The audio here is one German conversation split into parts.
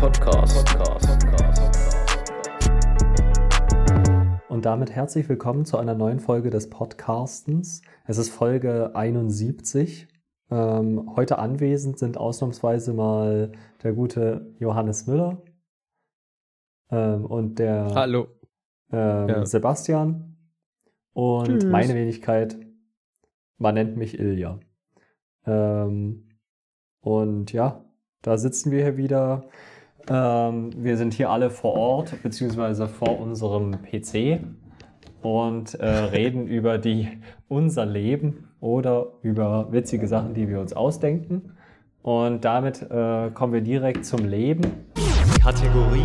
Podcast. Und damit herzlich willkommen zu einer neuen Folge des Podcastens. Es ist Folge 71. Ähm, heute anwesend sind ausnahmsweise mal der gute Johannes Müller ähm, und der Hallo. ähm, Ja. Sebastian und Tschüss. meine Wenigkeit. Man nennt mich Ilja. Ähm, und ja, da sitzen wir hier wieder. Ähm, wir sind hier alle vor Ort, beziehungsweise vor unserem PC und äh, reden über die, unser Leben oder über witzige Sachen, die wir uns ausdenken. Und damit äh, kommen wir direkt zum Leben. Kategorie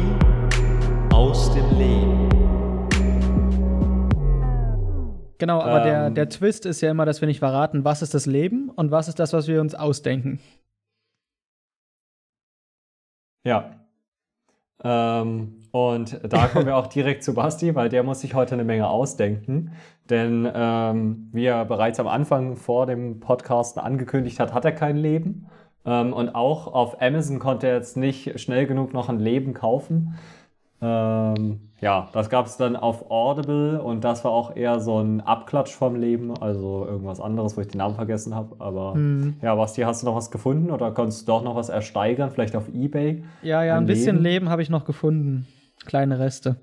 aus dem Leben. Genau, aber der, Ähm. der Twist ist ja immer, dass wir nicht verraten, was ist das Leben und was ist das, was wir uns ausdenken. Ja. Ähm, und da kommen wir auch direkt zu Basti, weil der muss sich heute eine Menge ausdenken. Denn ähm, wie er bereits am Anfang vor dem Podcast angekündigt hat, hat er kein Leben. Ähm, und auch auf Amazon konnte er jetzt nicht schnell genug noch ein Leben kaufen. Ähm, ja, das gab es dann auf Audible und das war auch eher so ein Abklatsch vom Leben, also irgendwas anderes, wo ich den Namen vergessen habe. Aber Hm. ja, Basti, hast du noch was gefunden oder konntest du doch noch was ersteigern, vielleicht auf Ebay? Ja, ja, Ein ein bisschen Leben? Leben, habe ich noch gefunden. Kleine Reste.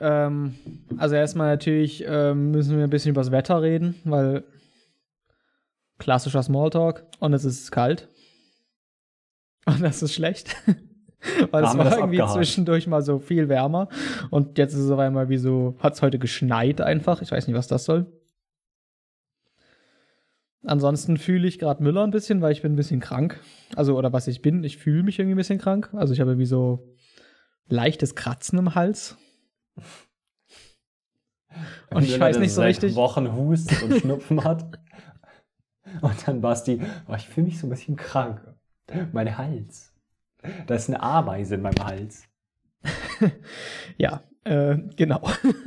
Ähm, also erstmal natürlich ähm, müssen wir ein bisschen über das Wetter reden, weil klassischer Smalltalk und es ist kalt. Und das ist schlecht. weil es war irgendwie abgehakt. zwischendurch mal so viel wärmer. Und jetzt ist es auf einmal wie so, hat es heute geschneit einfach. Ich weiß nicht, was das soll. Ansonsten fühle ich gerade Müller ein bisschen, weil ich bin ein bisschen krank. Also, oder was ich bin, ich fühle mich irgendwie ein bisschen krank. Also, ich habe wie so leichtes Kratzen im Hals. Und ich weiß nicht so richtig. Wochen hustet und Schnupfen hat. Und dann Basti, oh, ich fühle mich so ein bisschen krank. Mein Hals. Da ist eine Ameise in meinem Hals. Ja, äh, genau.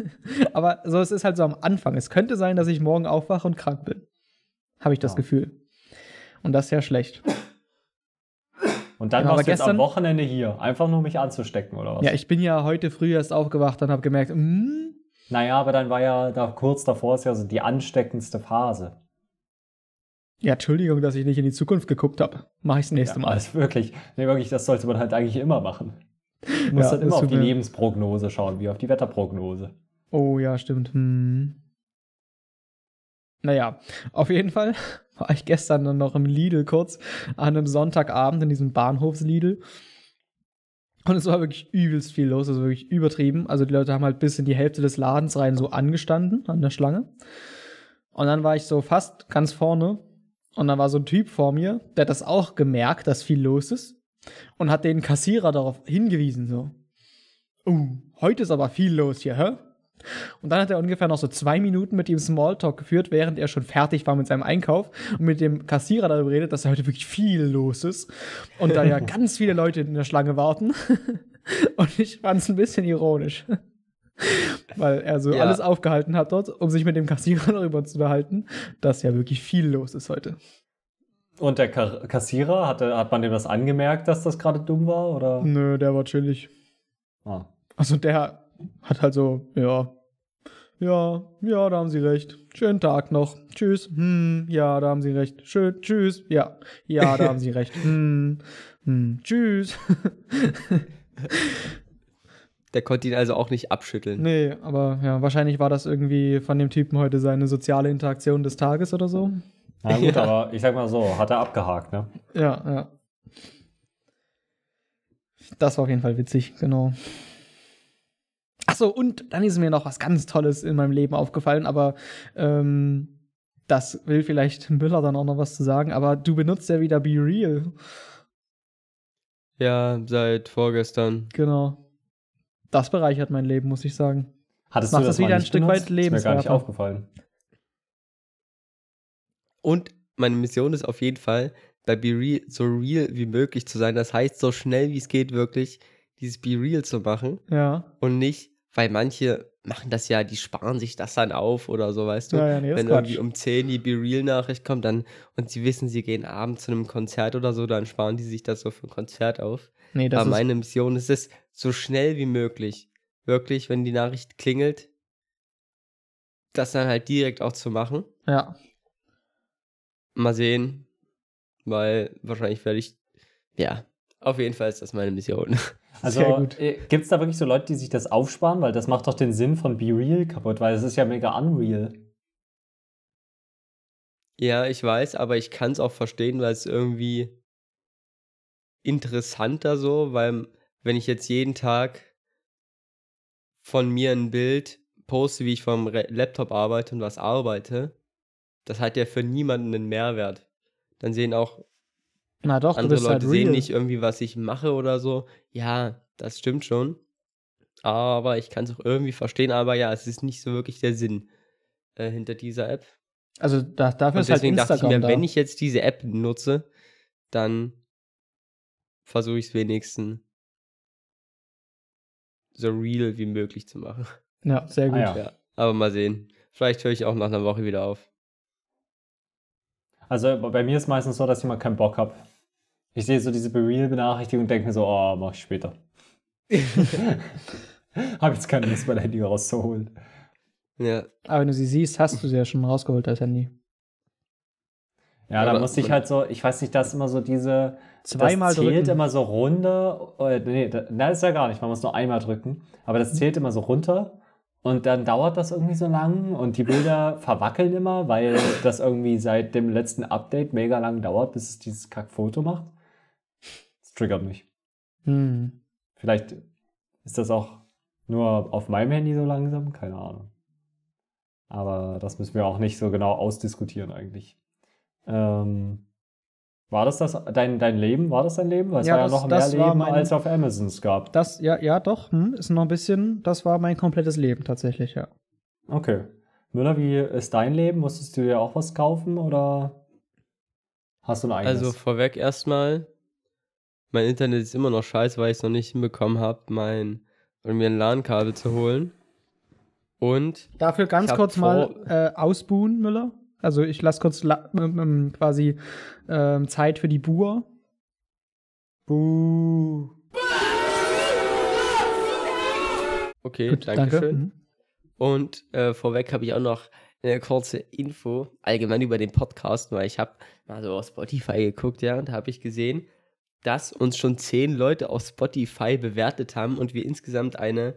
Aber so, es ist halt so am Anfang. Es könnte sein, dass ich morgen aufwache und krank bin. Habe ich das Ja. Gefühl. Und das ist ja schlecht. Und dann Genau, warst du jetzt am gestern- Wochenende hier. Einfach nur mich anzustecken, oder was? Ja, ich bin ja heute früh erst aufgewacht und habe gemerkt, mm, naja, aber dann war ja da kurz davor ist ja so die ansteckendste Phase. Ja, Entschuldigung, dass ich nicht in die Zukunft geguckt habe. Mache ich das nächste Ja, Mal. also wirklich, nee, wirklich, das sollte man halt eigentlich immer machen. Du musst Ja, halt immer auf die mir- Lebensprognose schauen, wie auf die Wetterprognose. Oh ja, stimmt. Hm. Naja, auf jeden Fall war ich gestern dann noch im Lidl kurz an einem Sonntagabend in diesem Bahnhofs-Lidl. Und es war wirklich übelst viel los, also wirklich übertrieben. Also die Leute haben halt bis in die Hälfte des Ladens rein so angestanden an der Schlange. Und dann war ich so fast ganz vorne. Und dann war so ein Typ vor mir, der hat das auch gemerkt, dass viel los ist. Und hat den Kassierer darauf hingewiesen, so. Uh, heute ist aber viel los hier, hä? Und dann hat er ungefähr noch so zwei Minuten mit ihm Smalltalk geführt, während er schon fertig war mit seinem Einkauf und mit dem Kassierer darüber redet, dass da heute wirklich viel los ist und da ja ganz viele Leute in der Schlange warten. und ich fand es ein bisschen ironisch. Weil er so Ja. alles aufgehalten hat dort, um sich mit dem Kassierer darüber zu unterhalten, dass ja wirklich viel los ist heute. Und der Ka Kassierer, hatte, hat man dem das angemerkt, dass das gerade dumm war? Oder? Nö, der war chillig. Ah. Also der hat halt so, ja, ja, ja, da haben Sie recht. Schönen Tag noch. Tschüss. Hm, ja, da haben Sie recht. Schön, tschüss. Ja, ja, da haben Sie recht. Hm, hm, tschüss. Der konnte ihn also auch nicht abschütteln. nee, aber ja, wahrscheinlich war das irgendwie von dem Typen heute seine soziale Interaktion des Tages oder so. Na gut, Ja. aber ich sag mal so, hat er abgehakt, ne? Ja, ja. Das war auf jeden Fall witzig, genau. Achso, und dann ist mir noch was ganz Tolles in meinem Leben aufgefallen, aber ähm, das will vielleicht Müller dann auch noch was zu sagen, aber du benutzt ja wieder Be Real. Ja, seit vorgestern. Genau. Das bereichert mein Leben, muss ich sagen. Hattest Macht du das das wieder ein Stück benutzt? weit Ist mir gar nicht Lebenswerter. aufgefallen. Und meine Mission ist auf jeden Fall, bei Be Real so real wie möglich zu sein. Das heißt, so schnell wie es geht, wirklich dieses Be Real zu machen. Ja. Und nicht, weil manche machen das ja, die sparen sich das dann auf oder so, weißt du? Ja, ja, nee, das Wenn ist irgendwie Quatsch. um 10 die Be Real-Nachricht kommt dann und sie wissen, sie gehen abends zu einem Konzert oder so, dann sparen die sich das so für ein Konzert auf. Nee, das Aber ist, meine Mission ist es, so schnell wie möglich, wirklich, wenn die Nachricht klingelt, das dann halt direkt auch zu machen. ja. Mal sehen, weil wahrscheinlich werde ich, ja, auf jeden Fall ist das meine Mission. Also gut. gibt es da wirklich so Leute, die sich das aufsparen? Weil das macht doch den Sinn von Be Real kaputt, weil es ist ja mega unreal. Ja, ich weiß, aber ich kann es auch verstehen, weil es irgendwie interessanter so, weil wenn ich jetzt jeden Tag von mir ein Bild poste, wie ich vom Laptop arbeite und was arbeite, das hat ja für niemanden einen Mehrwert. Dann sehen auch Na doch, andere bist Leute halt sehen nicht irgendwie, was ich mache oder so. Ja, das stimmt schon. Aber ich kann es auch irgendwie verstehen. Aber ja, es ist nicht so wirklich der Sinn äh, hinter dieser App. Also da, dafür Und ist halt deswegen dachte ich Instagram mir, da. wenn ich jetzt diese App nutze, dann versuche ich es wenigstens so real wie möglich zu machen. ja, sehr gut. Ah, ja. Ja, aber mal sehen. Vielleicht höre ich auch nach einer Woche wieder auf. Also bei mir ist meistens so, dass ich mal keinen Bock habe. Ich sehe so diese Be Real-Benachrichtigung und denke mir so, oh, mach ich später. habe jetzt keine Lust, mein Handy rauszuholen. Ja, Aber wenn du sie siehst, hast du sie ja schon rausgeholt, das Handy. Ja, da Aber musste ich halt so, ich weiß nicht, das ist immer so diese, Zweimal das zählt drücken. immer so runter. Äh, nee, da- das ist ja gar nicht, man muss nur einmal drücken. Aber Mhm. das zählt immer so runter und dann dauert das irgendwie so lang und die Bilder verwackeln immer, weil das irgendwie seit dem letzten Update mega lang dauert, bis es dieses Kackfoto macht. Das triggert mich. Hm. Vielleicht ist das auch nur auf meinem Handy so langsam, keine Ahnung. Aber das müssen wir auch nicht so genau ausdiskutieren eigentlich. Ähm, war das das dein, dein Leben? War das dein Leben? Weil es Ja, war ja das- noch mehr Leben, mein- als auf Amazon es gab. Das, ja, ja, doch, hm, ist noch ein bisschen, das war mein komplettes Leben tatsächlich, ja. Okay. Müller, wie ist dein Leben? Musstest du dir auch was kaufen oder hast du ein eigenes? also vorweg erstmal, mein Internet ist immer noch scheiße, weil ich es noch nicht hinbekommen habe, mein, oder mir ein LAN-Kabel zu holen. Und Dafür ganz kurz mal äh, ausbuhen, Müller. Also ich lasse kurz la ähm, ähm, quasi ähm, Zeit für die Buhr. Buh. okay, Gut, danke danke. schön. Mhm. Und äh, vorweg habe ich auch noch eine kurze Info allgemein über den Podcast, weil ich habe mal so auf Spotify geguckt, ja, und da habe ich gesehen, dass uns schon zehn Leute auf Spotify bewertet haben und wir insgesamt eine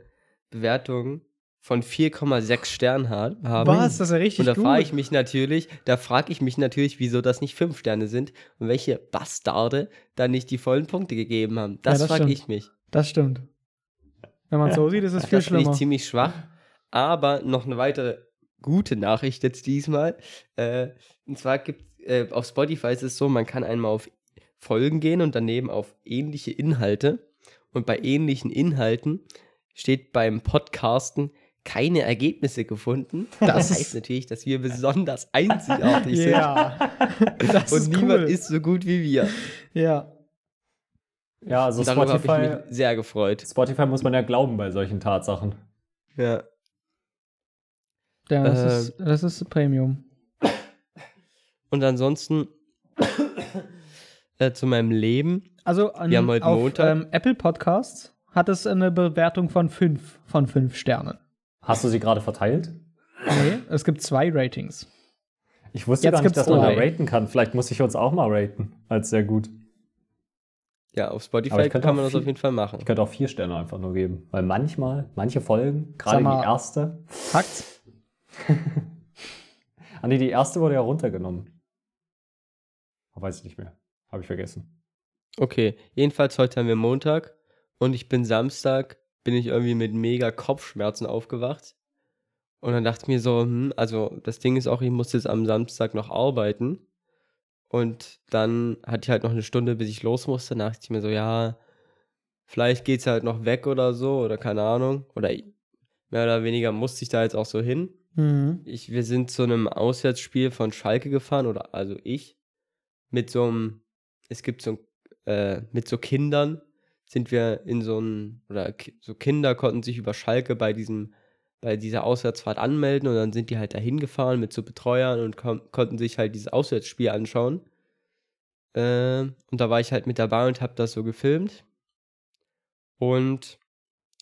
Bewertung von 4,6 Sternen ha haben. Was? Das ist ja richtig Und da frage ich mich natürlich, da frage ich mich natürlich, wieso das nicht fünf Sterne sind und welche Bastarde da nicht die vollen Punkte gegeben haben. Das, das frage ich mich. Das stimmt. Wenn man so sieht, ist es viel Das finde ich schlimmer. ziemlich schwach. Aber noch eine weitere gute Nachricht jetzt diesmal. Äh, und zwar gibt äh, auf Spotify ist es so, man kann einmal auf Folgen gehen und daneben auf ähnliche Inhalte. Und bei ähnlichen Inhalten steht beim Podcasten keine Ergebnisse gefunden. Das heißt natürlich, dass wir besonders einzigartig Ja. das sind. ist Und niemand cool. ist so gut wie wir. Ja. Ja, also Und darüber habe ich Spotify, mich sehr gefreut. Spotify muss man ja glauben bei solchen Tatsachen. Ja. ja das, Ähm. ist, das ist Premium. Und ansonsten äh, zu meinem Leben. Also an, Wir haben heute auf Montag. ähm, Apple Podcasts hat es eine Bewertung von 5 von 5 Sternen. Hast du sie gerade verteilt? Nee, es gibt zwei Ratings. Ich wusste Jetzt gar nicht, dass man da raten kann. Vielleicht muss ich uns auch mal raten, als sehr gut. Ja, auf Spotify kann man das viel- auf jeden Fall machen. Ich könnte auch vier Sterne einfach nur geben. Weil manchmal, manche Folgen, gerade die erste, Fakt? Ah nee, die erste wurde ja runtergenommen. Oh, weiß ich nicht mehr. Habe ich vergessen. Okay, jedenfalls heute haben wir Montag und ich bin Samstag, bin ich irgendwie mit mega Kopfschmerzen aufgewacht. Und dann dachte ich mir so, hm, also das Ding ist auch, ich muss jetzt am Samstag noch arbeiten. Und dann hatte ich halt noch eine Stunde, bis ich los musste. Da dachte ich mir so, ja, vielleicht geht's halt noch weg oder so, oder keine Ahnung. Oder mehr oder weniger musste ich da jetzt auch so hin. Mhm. Ich, wir sind zu einem Auswärtsspiel von Schalke gefahren, oder also ich, mit so einem, es gibt so, ein, äh, mit so Kindern sind wir in so einem, oder so Kinder konnten sich über Schalke bei diesem bei dieser Auswärtsfahrt anmelden und dann sind die halt dahin gefahren mit so Betreuern und kon konnten sich halt dieses Auswärtsspiel anschauen. Ähm, und da war ich halt mit dabei und habe das so gefilmt. Und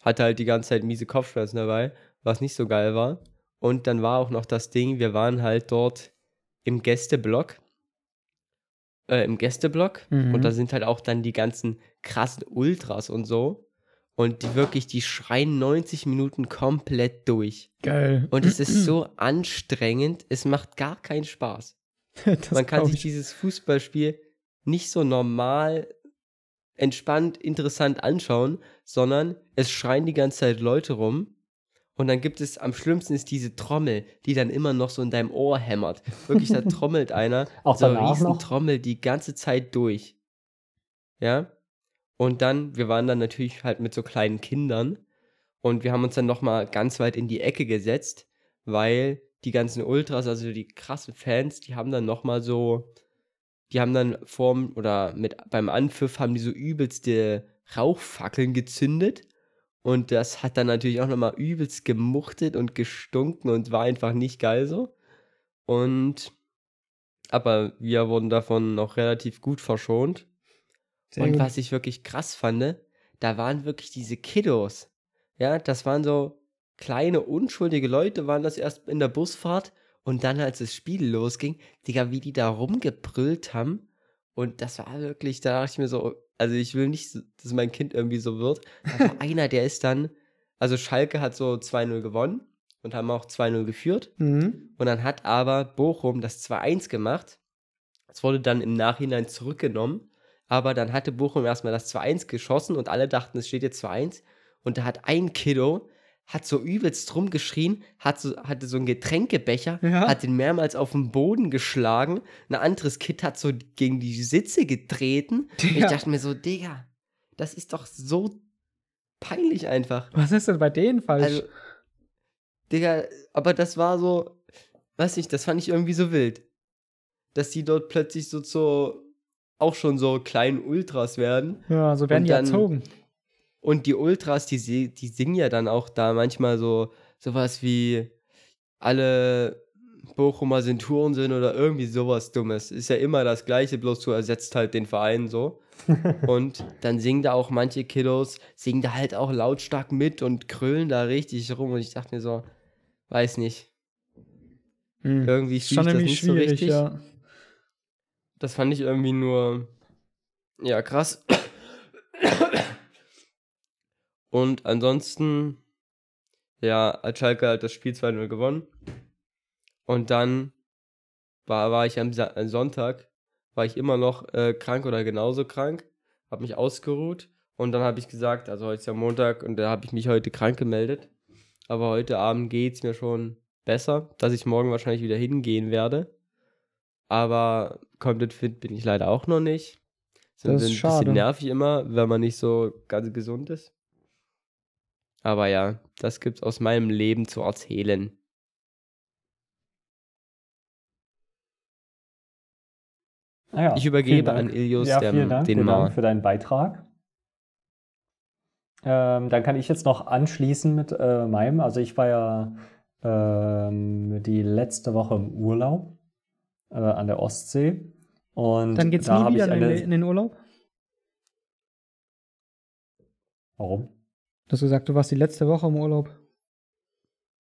hatte halt die ganze Zeit miese Kopfschmerzen dabei, was nicht so geil war. Und dann war auch noch das Ding, wir waren halt dort im Gästeblock. Äh, im Gästeblock. Mhm. Und da sind halt auch dann die ganzen krassen Ultras und so. Und die wirklich, die schreien 90 Minuten komplett durch. Geil. Und es ist so anstrengend, es macht gar keinen Spaß. Man kann sich ich. dieses Fußballspiel nicht so normal, entspannt, interessant anschauen, sondern es schreien die ganze Zeit Leute rum. Und dann gibt es, am schlimmsten ist diese Trommel, die dann immer noch so in deinem Ohr hämmert. Wirklich, da trommelt einer, Auch so eine danach riesen noch? Trommel die ganze Zeit durch. Ja? Und dann, wir waren dann natürlich halt mit so kleinen Kindern und wir haben uns dann nochmal ganz weit in die Ecke gesetzt, weil die ganzen Ultras, also die krassen Fans, die haben dann nochmal so, die haben dann vorm oder mit beim Anpfiff haben die so übelste Rauchfackeln gezündet und das hat dann natürlich auch nochmal übelst gemuchtet und gestunken und war einfach nicht geil so. Und aber wir wurden davon noch relativ gut verschont. Sehr und gut. was ich wirklich krass fand, da waren wirklich diese Kiddos. Ja, das waren so kleine, unschuldige Leute, waren das erst in der Busfahrt und dann, als das Spiel losging, Digga, wie die da rumgebrüllt haben. Und das war wirklich, da dachte ich mir so, also ich will nicht, dass mein Kind irgendwie so wird. Da war einer, der ist dann, also Schalke hat so 2-0 gewonnen und haben auch 2-0 geführt. Mhm. Und dann hat aber Bochum das 2-1 gemacht. Es wurde dann im Nachhinein zurückgenommen. Aber dann hatte Bochum erstmal das 2-1 geschossen und alle dachten, es steht jetzt 2-1. Und da hat ein Kiddo, hat so übelst rumgeschrien, hat so, hatte so einen Getränkebecher, Ja. hat den mehrmals auf den Boden geschlagen. Ein anderes Kind hat so gegen die Sitze getreten. Und ich dachte mir so, Digga, das ist doch so peinlich einfach. Was ist denn bei denen falsch? Also, Digga, aber das war so, weiß nicht, das fand ich irgendwie so wild. Dass die dort plötzlich so zu, auch schon so kleinen Ultras werden. ja, so werden die dann- erzogen. Und die Ultras, die, die singen ja dann auch da manchmal so sowas wie alle Bochumer sind Touren oder irgendwie sowas Dummes. Ist ja immer das Gleiche, bloß du ersetzt halt den Verein so. und dann singen da auch manche Kiddos, singen da halt auch lautstark mit und krölen da richtig rum. Und ich dachte mir so, weiß nicht. Mhm. Irgendwie Ist schon das nicht so schwierig, richtig. ja. Das fand ich irgendwie nur, ja, krass. Und ansonsten, ja, hat Schalke halt das Spiel 2-0 gewonnen. Und dann war, war ich am, Sa Sonntag, war ich immer noch äh, krank oder genauso krank, habe mich ausgeruht und dann habe ich gesagt, also heute ist ja Montag und da habe ich mich heute krank gemeldet. Aber heute Abend geht es mir schon besser, dass ich morgen wahrscheinlich wieder hingehen werde. Aber komplett fit bin ich leider auch noch nicht. Ist ein Das ist bisschen schade. nervig immer, wenn man nicht so ganz gesund ist. Aber ja, das gibt's aus meinem Leben zu erzählen. Ah ja, Ich übergebe an Ilios ja, der- vielen Dank, den vielen Mar. Dank für deinen Beitrag. Ähm, dann kann ich jetzt noch anschließen mit äh, meinem. Also ich war ja ähm, die letzte Woche im Urlaub äh, an der Ostsee. Und Dann geht's da nie wieder ich in den, eine. in den Urlaub? Warum? Du hast gesagt, du warst die letzte Woche im Urlaub.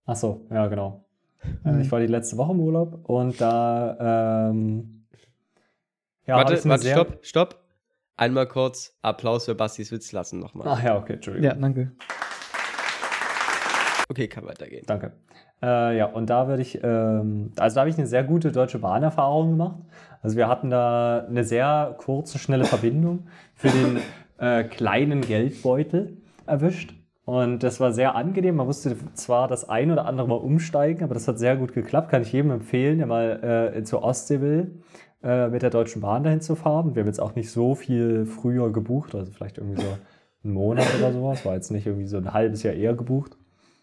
Ach so, ja, genau. Mhm. Ich war die letzte Woche im Urlaub und da ähm, ja, warte, warte, sehr- stopp, stopp. Einmal kurz Applaus für Bastis Witz lassen nochmal. Ach ja, okay, Entschuldigung. Ja, danke. Okay, kann weitergehen. Danke. Äh, ja, und da würde ich, ähm, also da habe ich eine sehr gute Deutsche Bahnerfahrung gemacht. Also wir hatten da eine sehr kurze, schnelle Verbindung für den äh, kleinen Geldbeutel erwischt. Und das war sehr angenehm. Man musste zwar das ein oder andere Mal umsteigen, aber das hat sehr gut geklappt. Kann ich jedem empfehlen, der mal äh, zur Ostsee will, äh, mit der Deutschen Bahn dahin zu fahren. Wir haben jetzt auch nicht so viel früher gebucht, also vielleicht irgendwie so einen Monat oder sowas. War jetzt nicht irgendwie so ein halbes Jahr eher gebucht.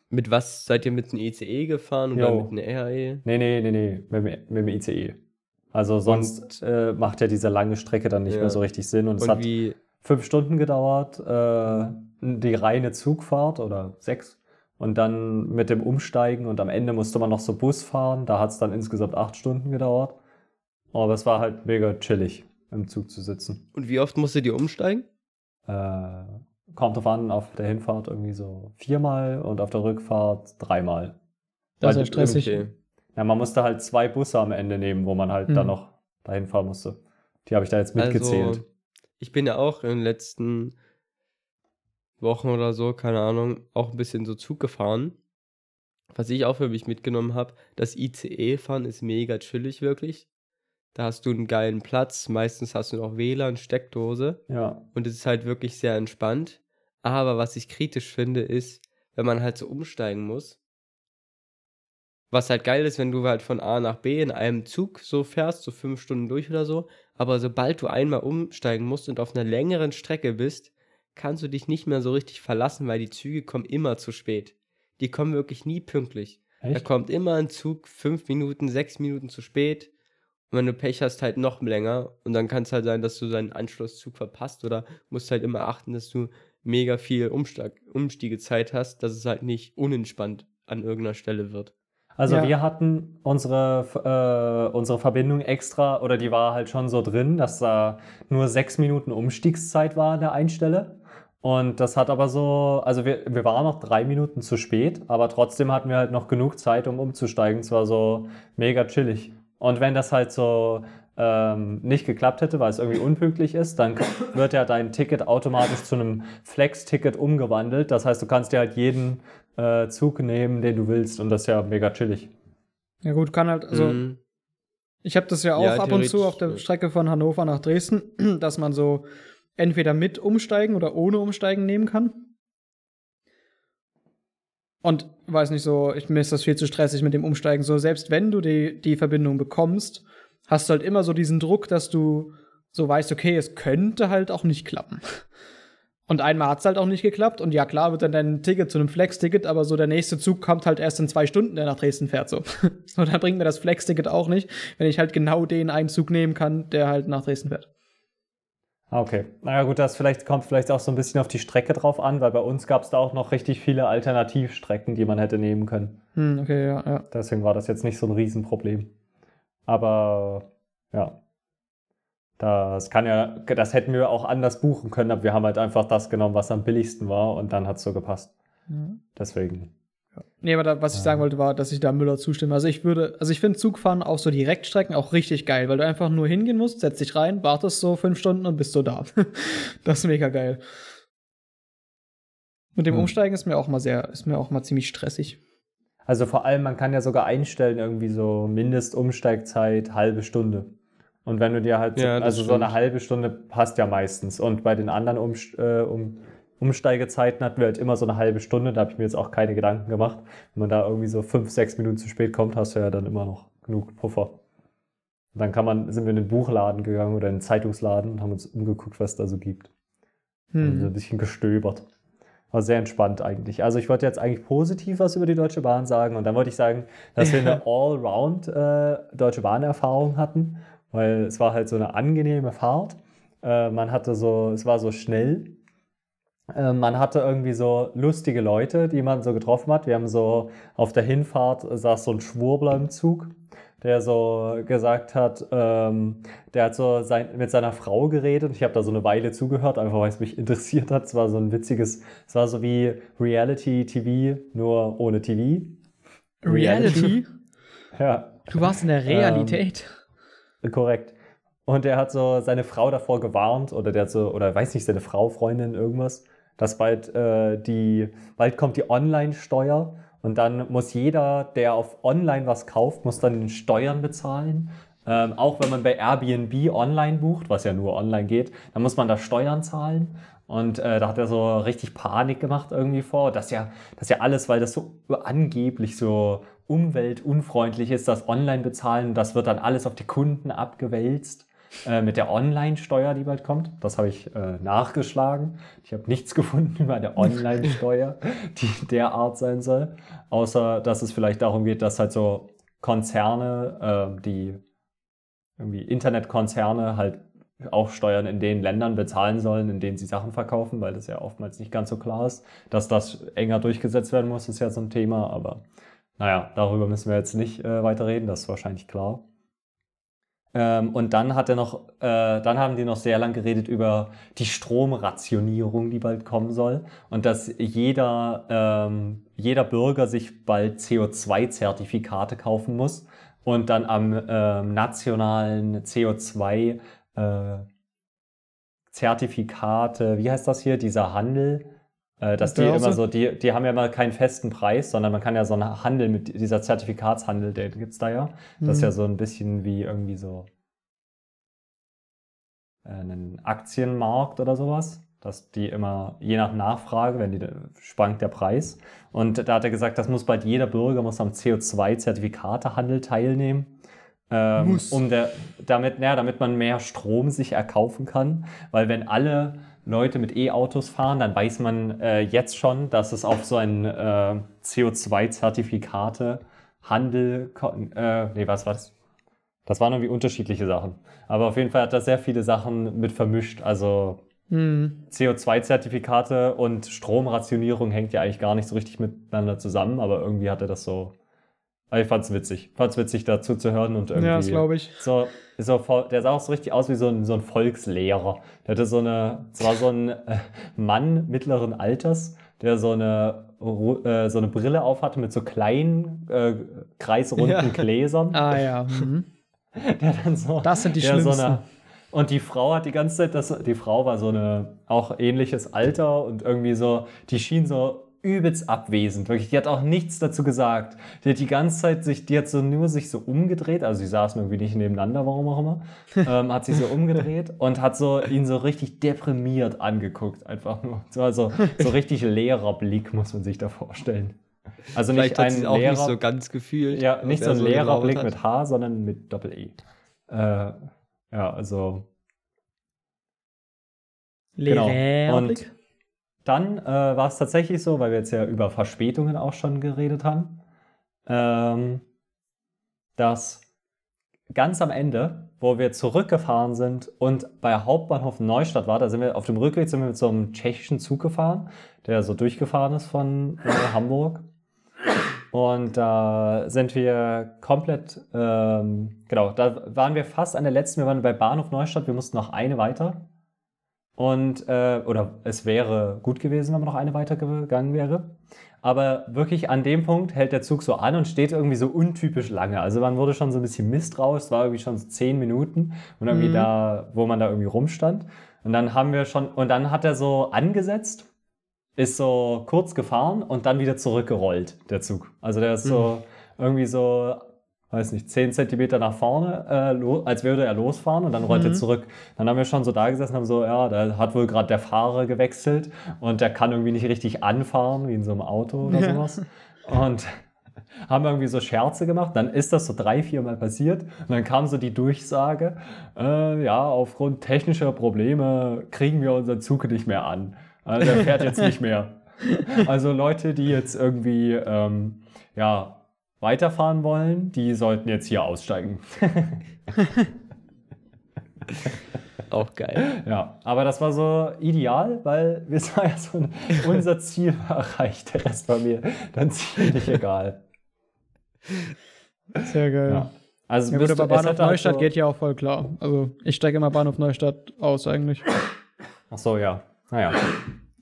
Mit was seid ihr mit einem ICE gefahren oder Jo. mit einem RAE? Nee, nee, nee, nee, mit, dem- mit dem ICE. Also sonst äh, macht ja diese lange Strecke dann nicht Ja. mehr so richtig Sinn. Und, es Und hat wie, fünf Stunden gedauert, äh, die reine Zugfahrt oder sechs. und dann mit dem Umsteigen und am Ende musste man noch so Bus fahren. Da hat es dann insgesamt acht Stunden gedauert. Aber es war halt mega chillig, im Zug zu sitzen. Und wie oft musstet ihr umsteigen? Äh, kommt drauf an, auf der Hinfahrt irgendwie so viermal und auf der Rückfahrt dreimal. Das ist ja stressig. Ja, man musste halt zwei Busse am Ende nehmen, wo man halt Hm. dann noch dahin fahren musste. Die habe ich da jetzt mitgezählt. Also, ich bin ja auch in den letzten Wochen oder so, keine Ahnung, auch ein bisschen so Zug gefahren. Was ich auch für mich mitgenommen habe, das ICE-Fahren ist mega chillig, wirklich. Da hast du einen geilen Platz, meistens hast du noch WLAN, Steckdose ja. und es ist halt wirklich sehr entspannt. Aber was ich kritisch finde, ist, wenn man halt so umsteigen muss. Was halt geil ist, wenn du halt von A nach B in einem Zug so fährst, so fünf Stunden durch oder so. Aber sobald du einmal umsteigen musst und auf einer längeren Strecke bist, kannst du dich nicht mehr so richtig verlassen, weil die Züge kommen immer zu spät. Die kommen wirklich nie pünktlich. Da Echt? kommt immer ein Zug fünf Minuten, sechs Minuten zu spät. Und wenn du Pech hast, halt noch länger. Und dann kann es halt sein, dass du deinen Anschlusszug verpasst oder musst halt immer achten, dass du mega viel Umsteig Umstiegezeit hast, dass es halt nicht unentspannt an irgendeiner Stelle wird. Also Ja. wir hatten unsere, äh, unsere Verbindung extra, oder die war halt schon so drin, dass da nur sechs Minuten Umstiegszeit war an der Einstelle. Und das hat aber so, also wir, wir waren noch drei Minuten zu spät, aber trotzdem hatten wir halt noch genug Zeit, um umzusteigen. Es war so mega chillig. Und wenn das halt so ähm, nicht geklappt hätte, weil es irgendwie unpünktlich ist, dann wird ja dein Ticket automatisch zu einem Flex-Ticket umgewandelt. Das heißt, du kannst dir halt jeden äh, Zug nehmen, den du willst. Und das ist ja mega chillig. Ja gut, kann halt, also Mhm. ich habe das ja auch Ja, ab und zu auf der. Strecke von Hannover nach Dresden, dass man so entweder mit umsteigen oder ohne umsteigen nehmen kann. Und weiß nicht so, ich, mir ist das viel zu stressig mit dem Umsteigen. So, selbst wenn du die, die Verbindung bekommst, hast du halt immer so diesen Druck, dass du so weißt, okay, es könnte halt auch nicht klappen. Und einmal hat es halt auch nicht geklappt. Und ja, klar wird dann dein Ticket zu einem Flex-Ticket, aber so der nächste Zug kommt halt erst in zwei Stunden, der nach Dresden fährt. So, so dann bringt mir das Flex-Ticket auch nicht, wenn ich halt genau den einen Zug nehmen kann, der halt nach Dresden fährt. Ah, okay. Naja gut, das vielleicht, kommt vielleicht auch so ein bisschen auf die Strecke drauf an, weil bei uns gab es da auch noch richtig viele Alternativstrecken, die man hätte nehmen können. Hm, okay, ja, ja. Deswegen war das jetzt nicht so ein Riesenproblem. Aber ja. Das kann ja, das hätten wir auch anders buchen können, aber wir haben halt einfach das genommen, was am billigsten war und dann hat es so gepasst. Deswegen. Nee, aber da, was ich Ja. sagen wollte, war, dass ich da Müller zustimme. Also ich würde, also ich finde Zugfahren auch so Direktstrecken auch richtig geil, weil du einfach nur hingehen musst, setzt dich rein, wartest so fünf Stunden und bist so da. das ist mega geil. Mit dem Hm. Umsteigen ist mir auch mal sehr, ist mir auch mal ziemlich stressig. Also vor allem, man kann ja sogar einstellen, irgendwie so Mindestumsteigzeit, halbe Stunde. Und wenn du dir halt, so, Ja, also so eine stimmt. halbe Stunde passt ja meistens. Und bei den anderen Umst äh, um Umsteigezeiten hatten wir halt immer so eine halbe Stunde. Da habe ich mir jetzt auch keine Gedanken gemacht. Wenn man da irgendwie so fünf, sechs Minuten zu spät kommt, hast du ja dann immer noch genug Puffer. Und dann kann man, sind wir in den Buchladen gegangen oder in den Zeitungsladen und haben uns umgeguckt, was es da so gibt. Und so ein Hm. bisschen gestöbert. War sehr entspannt eigentlich. Also ich wollte jetzt eigentlich positiv was über die Deutsche Bahn sagen und dann wollte ich sagen, dass wir eine Allround äh, Deutsche Bahn-Erfahrung hatten, weil es war halt so eine angenehme Fahrt. Äh, man hatte so, es war so schnell. Äh, man hatte irgendwie so lustige Leute, die man so getroffen hat. Wir haben so auf der Hinfahrt saß so ein Schwurbler im Zug, der so gesagt hat, ähm, der hat so sein, mit seiner Frau geredet. Ich habe da so eine Weile zugehört, einfach weil es mich interessiert hat. Es war so ein witziges, es war so wie Reality-TV, nur ohne TV. Reality? Ja, Du warst in der Realität. korrekt. Und er hat so seine Frau davor gewarnt, oder der hat so, oder weiß nicht, seine Frau, Freundin, irgendwas, dass bald äh, die, bald kommt die Online-Steuer und dann muss jeder, der auf Online was kauft, muss dann Steuern bezahlen. Ähm, auch wenn man bei Airbnb online bucht, was ja nur online geht, dann muss man da Steuern zahlen. Und äh, da hat er so richtig Panik gemacht irgendwie vor. Das ist ja, das ist ja alles, weil das so angeblich so umweltunfreundlich ist, das Online-Bezahlen. Das wird dann alles auf die Kunden abgewälzt äh, mit der Online-Steuer, die bald kommt. Das habe ich äh, nachgeschlagen. Ich habe nichts gefunden über eine Online-Steuer, die derart sein soll. Außer, dass es vielleicht darum geht, dass halt so Konzerne, äh, die irgendwie Internetkonzerne halt auch Steuern in den Ländern bezahlen sollen, in denen sie Sachen verkaufen, weil das ja oftmals nicht ganz so klar ist. Dass das enger durchgesetzt werden muss, ist ja so ein Thema, aber naja, darüber müssen wir jetzt nicht äh, weiter reden, das ist wahrscheinlich klar. Ähm, und dann hat er noch, äh, dann haben die noch sehr lang geredet über die Stromrationierung, die bald kommen soll. Und dass jeder, ähm, jeder Bürger sich bald CO2-Zertifikate kaufen muss und dann am ähm, nationalen CO2 äh, Zertifikate, wie heißt das hier, dieser Handel, dass die immer so, die, die haben ja immer keinen festen Preis, sondern man kann ja so einen Handel mit dieser Zertifikatshandel, den gibt's da ja. Das ist Mhm. ja so ein bisschen wie irgendwie so äh, einen Aktienmarkt oder sowas. Dass die immer, je nach Nachfrage, wenn die schwankt der Preis. Und da hat er gesagt, das muss bald jeder Bürger muss am CO2-Zertifikatehandel teilnehmen. Ähm, Muss. Um der, damit, naja, damit man mehr Strom sich erkaufen kann. Weil wenn alle Leute mit E-Autos fahren, dann weiß man äh, jetzt schon, dass es auf so einen äh, CO2-Zertifikate-Handel, ko- äh, nee, was war das? Das waren irgendwie unterschiedliche Sachen. Aber auf jeden Fall hat er sehr viele Sachen mit vermischt. Also Hm. CO2-Zertifikate und Stromrationierung hängt ja eigentlich gar nicht so richtig miteinander zusammen, aber irgendwie hat er das so. Ich fand's witzig. Fand's witzig, dazu zu hören und irgendwie. Ja, das glaube ich. So, so, voll- der sah auch so richtig aus wie so ein, so ein Volkslehrer. Der hatte so eine, es war so ein äh, Mann mittleren Alters, der so eine, äh, so eine Brille aufhatte mit so kleinen, äh, kreisrunden Ja. Gläsern. Ah ja. Mhm. Der dann so, Das sind die der so Schlimmsten. eine, und die Frau hat die ganze Zeit, das, die Frau war so eine, auch ähnliches Alter und irgendwie so, die schien so übelst abwesend, wirklich. Die hat auch nichts dazu gesagt. Die hat die ganze Zeit sich, die hat so nur sich so umgedreht, also sie saßen irgendwie nicht nebeneinander, warum auch immer, ähm, hat sich so umgedreht und hat so ihn so richtig deprimiert angeguckt, einfach nur. So, also, so richtig leerer Blick, muss man sich da vorstellen. Also nicht Vielleicht hat ein auch Lehrer, nicht so ganz gefühlt. ja, nicht so ein leerer Blick hat. mit H, sondern mit Doppel-E. Äh, ja, also Genau. Lehrer. Und dann äh, war es tatsächlich so, weil wir jetzt ja über Verspätungen auch schon geredet haben, ähm, dass ganz am Ende, wo wir zurückgefahren sind und bei Hauptbahnhof Neustadt war, da sind wir auf dem Rückweg sind wir mit so einem tschechischen Zug gefahren, der so durchgefahren ist von äh, Hamburg. Und da sind wir komplett, ähm, genau, da waren wir fast an der letzten, wir waren bei Bahnhof Neustadt, wir mussten noch eine weiter. Und, äh, oder es wäre gut gewesen, wenn man noch eine weitergegangen wäre. Aber wirklich an dem Punkt hält der Zug so an und steht irgendwie so untypisch lange. Also man wurde schon so ein bisschen misstrauisch, es war irgendwie schon so zehn Minuten und irgendwie Mhm. da, wo man da irgendwie rumstand. Und dann haben wir schon, und dann hat er so angesetzt, ist so kurz gefahren und dann wieder zurückgerollt, der Zug. Also der ist so irgendwie so, weiß nicht, 10 Zentimeter nach vorne, äh, als würde er losfahren und dann rollt er Mhm. zurück. Dann haben wir schon so da gesessen und haben so, ja, da hat wohl gerade der Fahrer gewechselt und der kann irgendwie nicht richtig anfahren, wie in so einem Auto oder Ja. sowas. Und haben irgendwie so Scherze gemacht. Dann ist das so drei, vier Mal passiert. Und dann kam so die Durchsage, äh, ja, aufgrund technischer Probleme kriegen wir unseren Zug nicht mehr an. Also der fährt jetzt nicht mehr. Also Leute, die jetzt irgendwie, ähm, ja, weiterfahren wollen, die sollten jetzt hier aussteigen. Auch geil. Ja, aber das war so ideal, weil wir war ja so unser Ziel war erreicht. Der Rest war mir dann ziemlich egal. Sehr geil. Ja. Ja. Also gut, bist aber Bahnhof halt Neustadt so- geht ja auch voll klar. Also ich steige immer Bahnhof Neustadt aus eigentlich. Ach so, ja. Naja.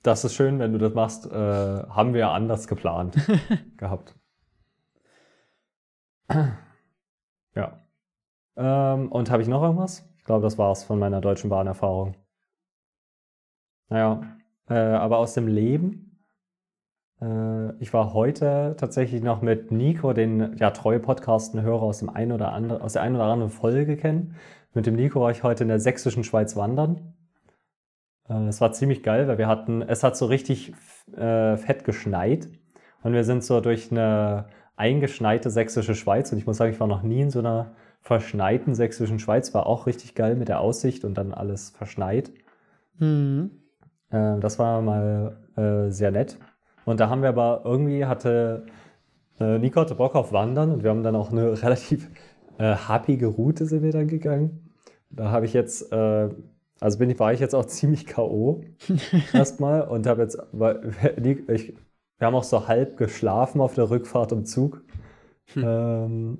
Das ist schön, wenn du das machst. Äh, haben wir anders geplant gehabt. Ja. Ähm, und habe ich noch irgendwas? Ich glaube, das war's von meiner Deutschen Bahn-Erfahrung. Naja, äh, aber aus dem Leben. Äh, ich war heute tatsächlich noch mit Nico, den ja treue Podcasten-Hörer aus dem ein oder andere, aus der einen oder anderen Folge kennen. Mit dem Nico war ich heute in der sächsischen Schweiz wandern. Äh, Es war ziemlich geil, weil wir hatten, es hat so richtig äh, fett geschneit und wir sind so durch eine eingeschneite sächsische Schweiz und ich muss sagen, ich war noch nie in so einer verschneiten sächsischen Schweiz, war auch richtig geil mit der Aussicht und dann alles verschneit. Mhm. Äh, das war mal äh, sehr nett. Und da haben wir aber irgendwie hatte äh, Nico hatte Bock auf Wandern und wir haben dann auch eine relativ äh, happige Route sind wir dann gegangen. da habe ich jetzt, äh, also bin ich, war ich jetzt auch ziemlich K.O. erstmal und habe jetzt, weil, ich, wir haben auch so halb geschlafen auf der Rückfahrt im Zug. Ähm,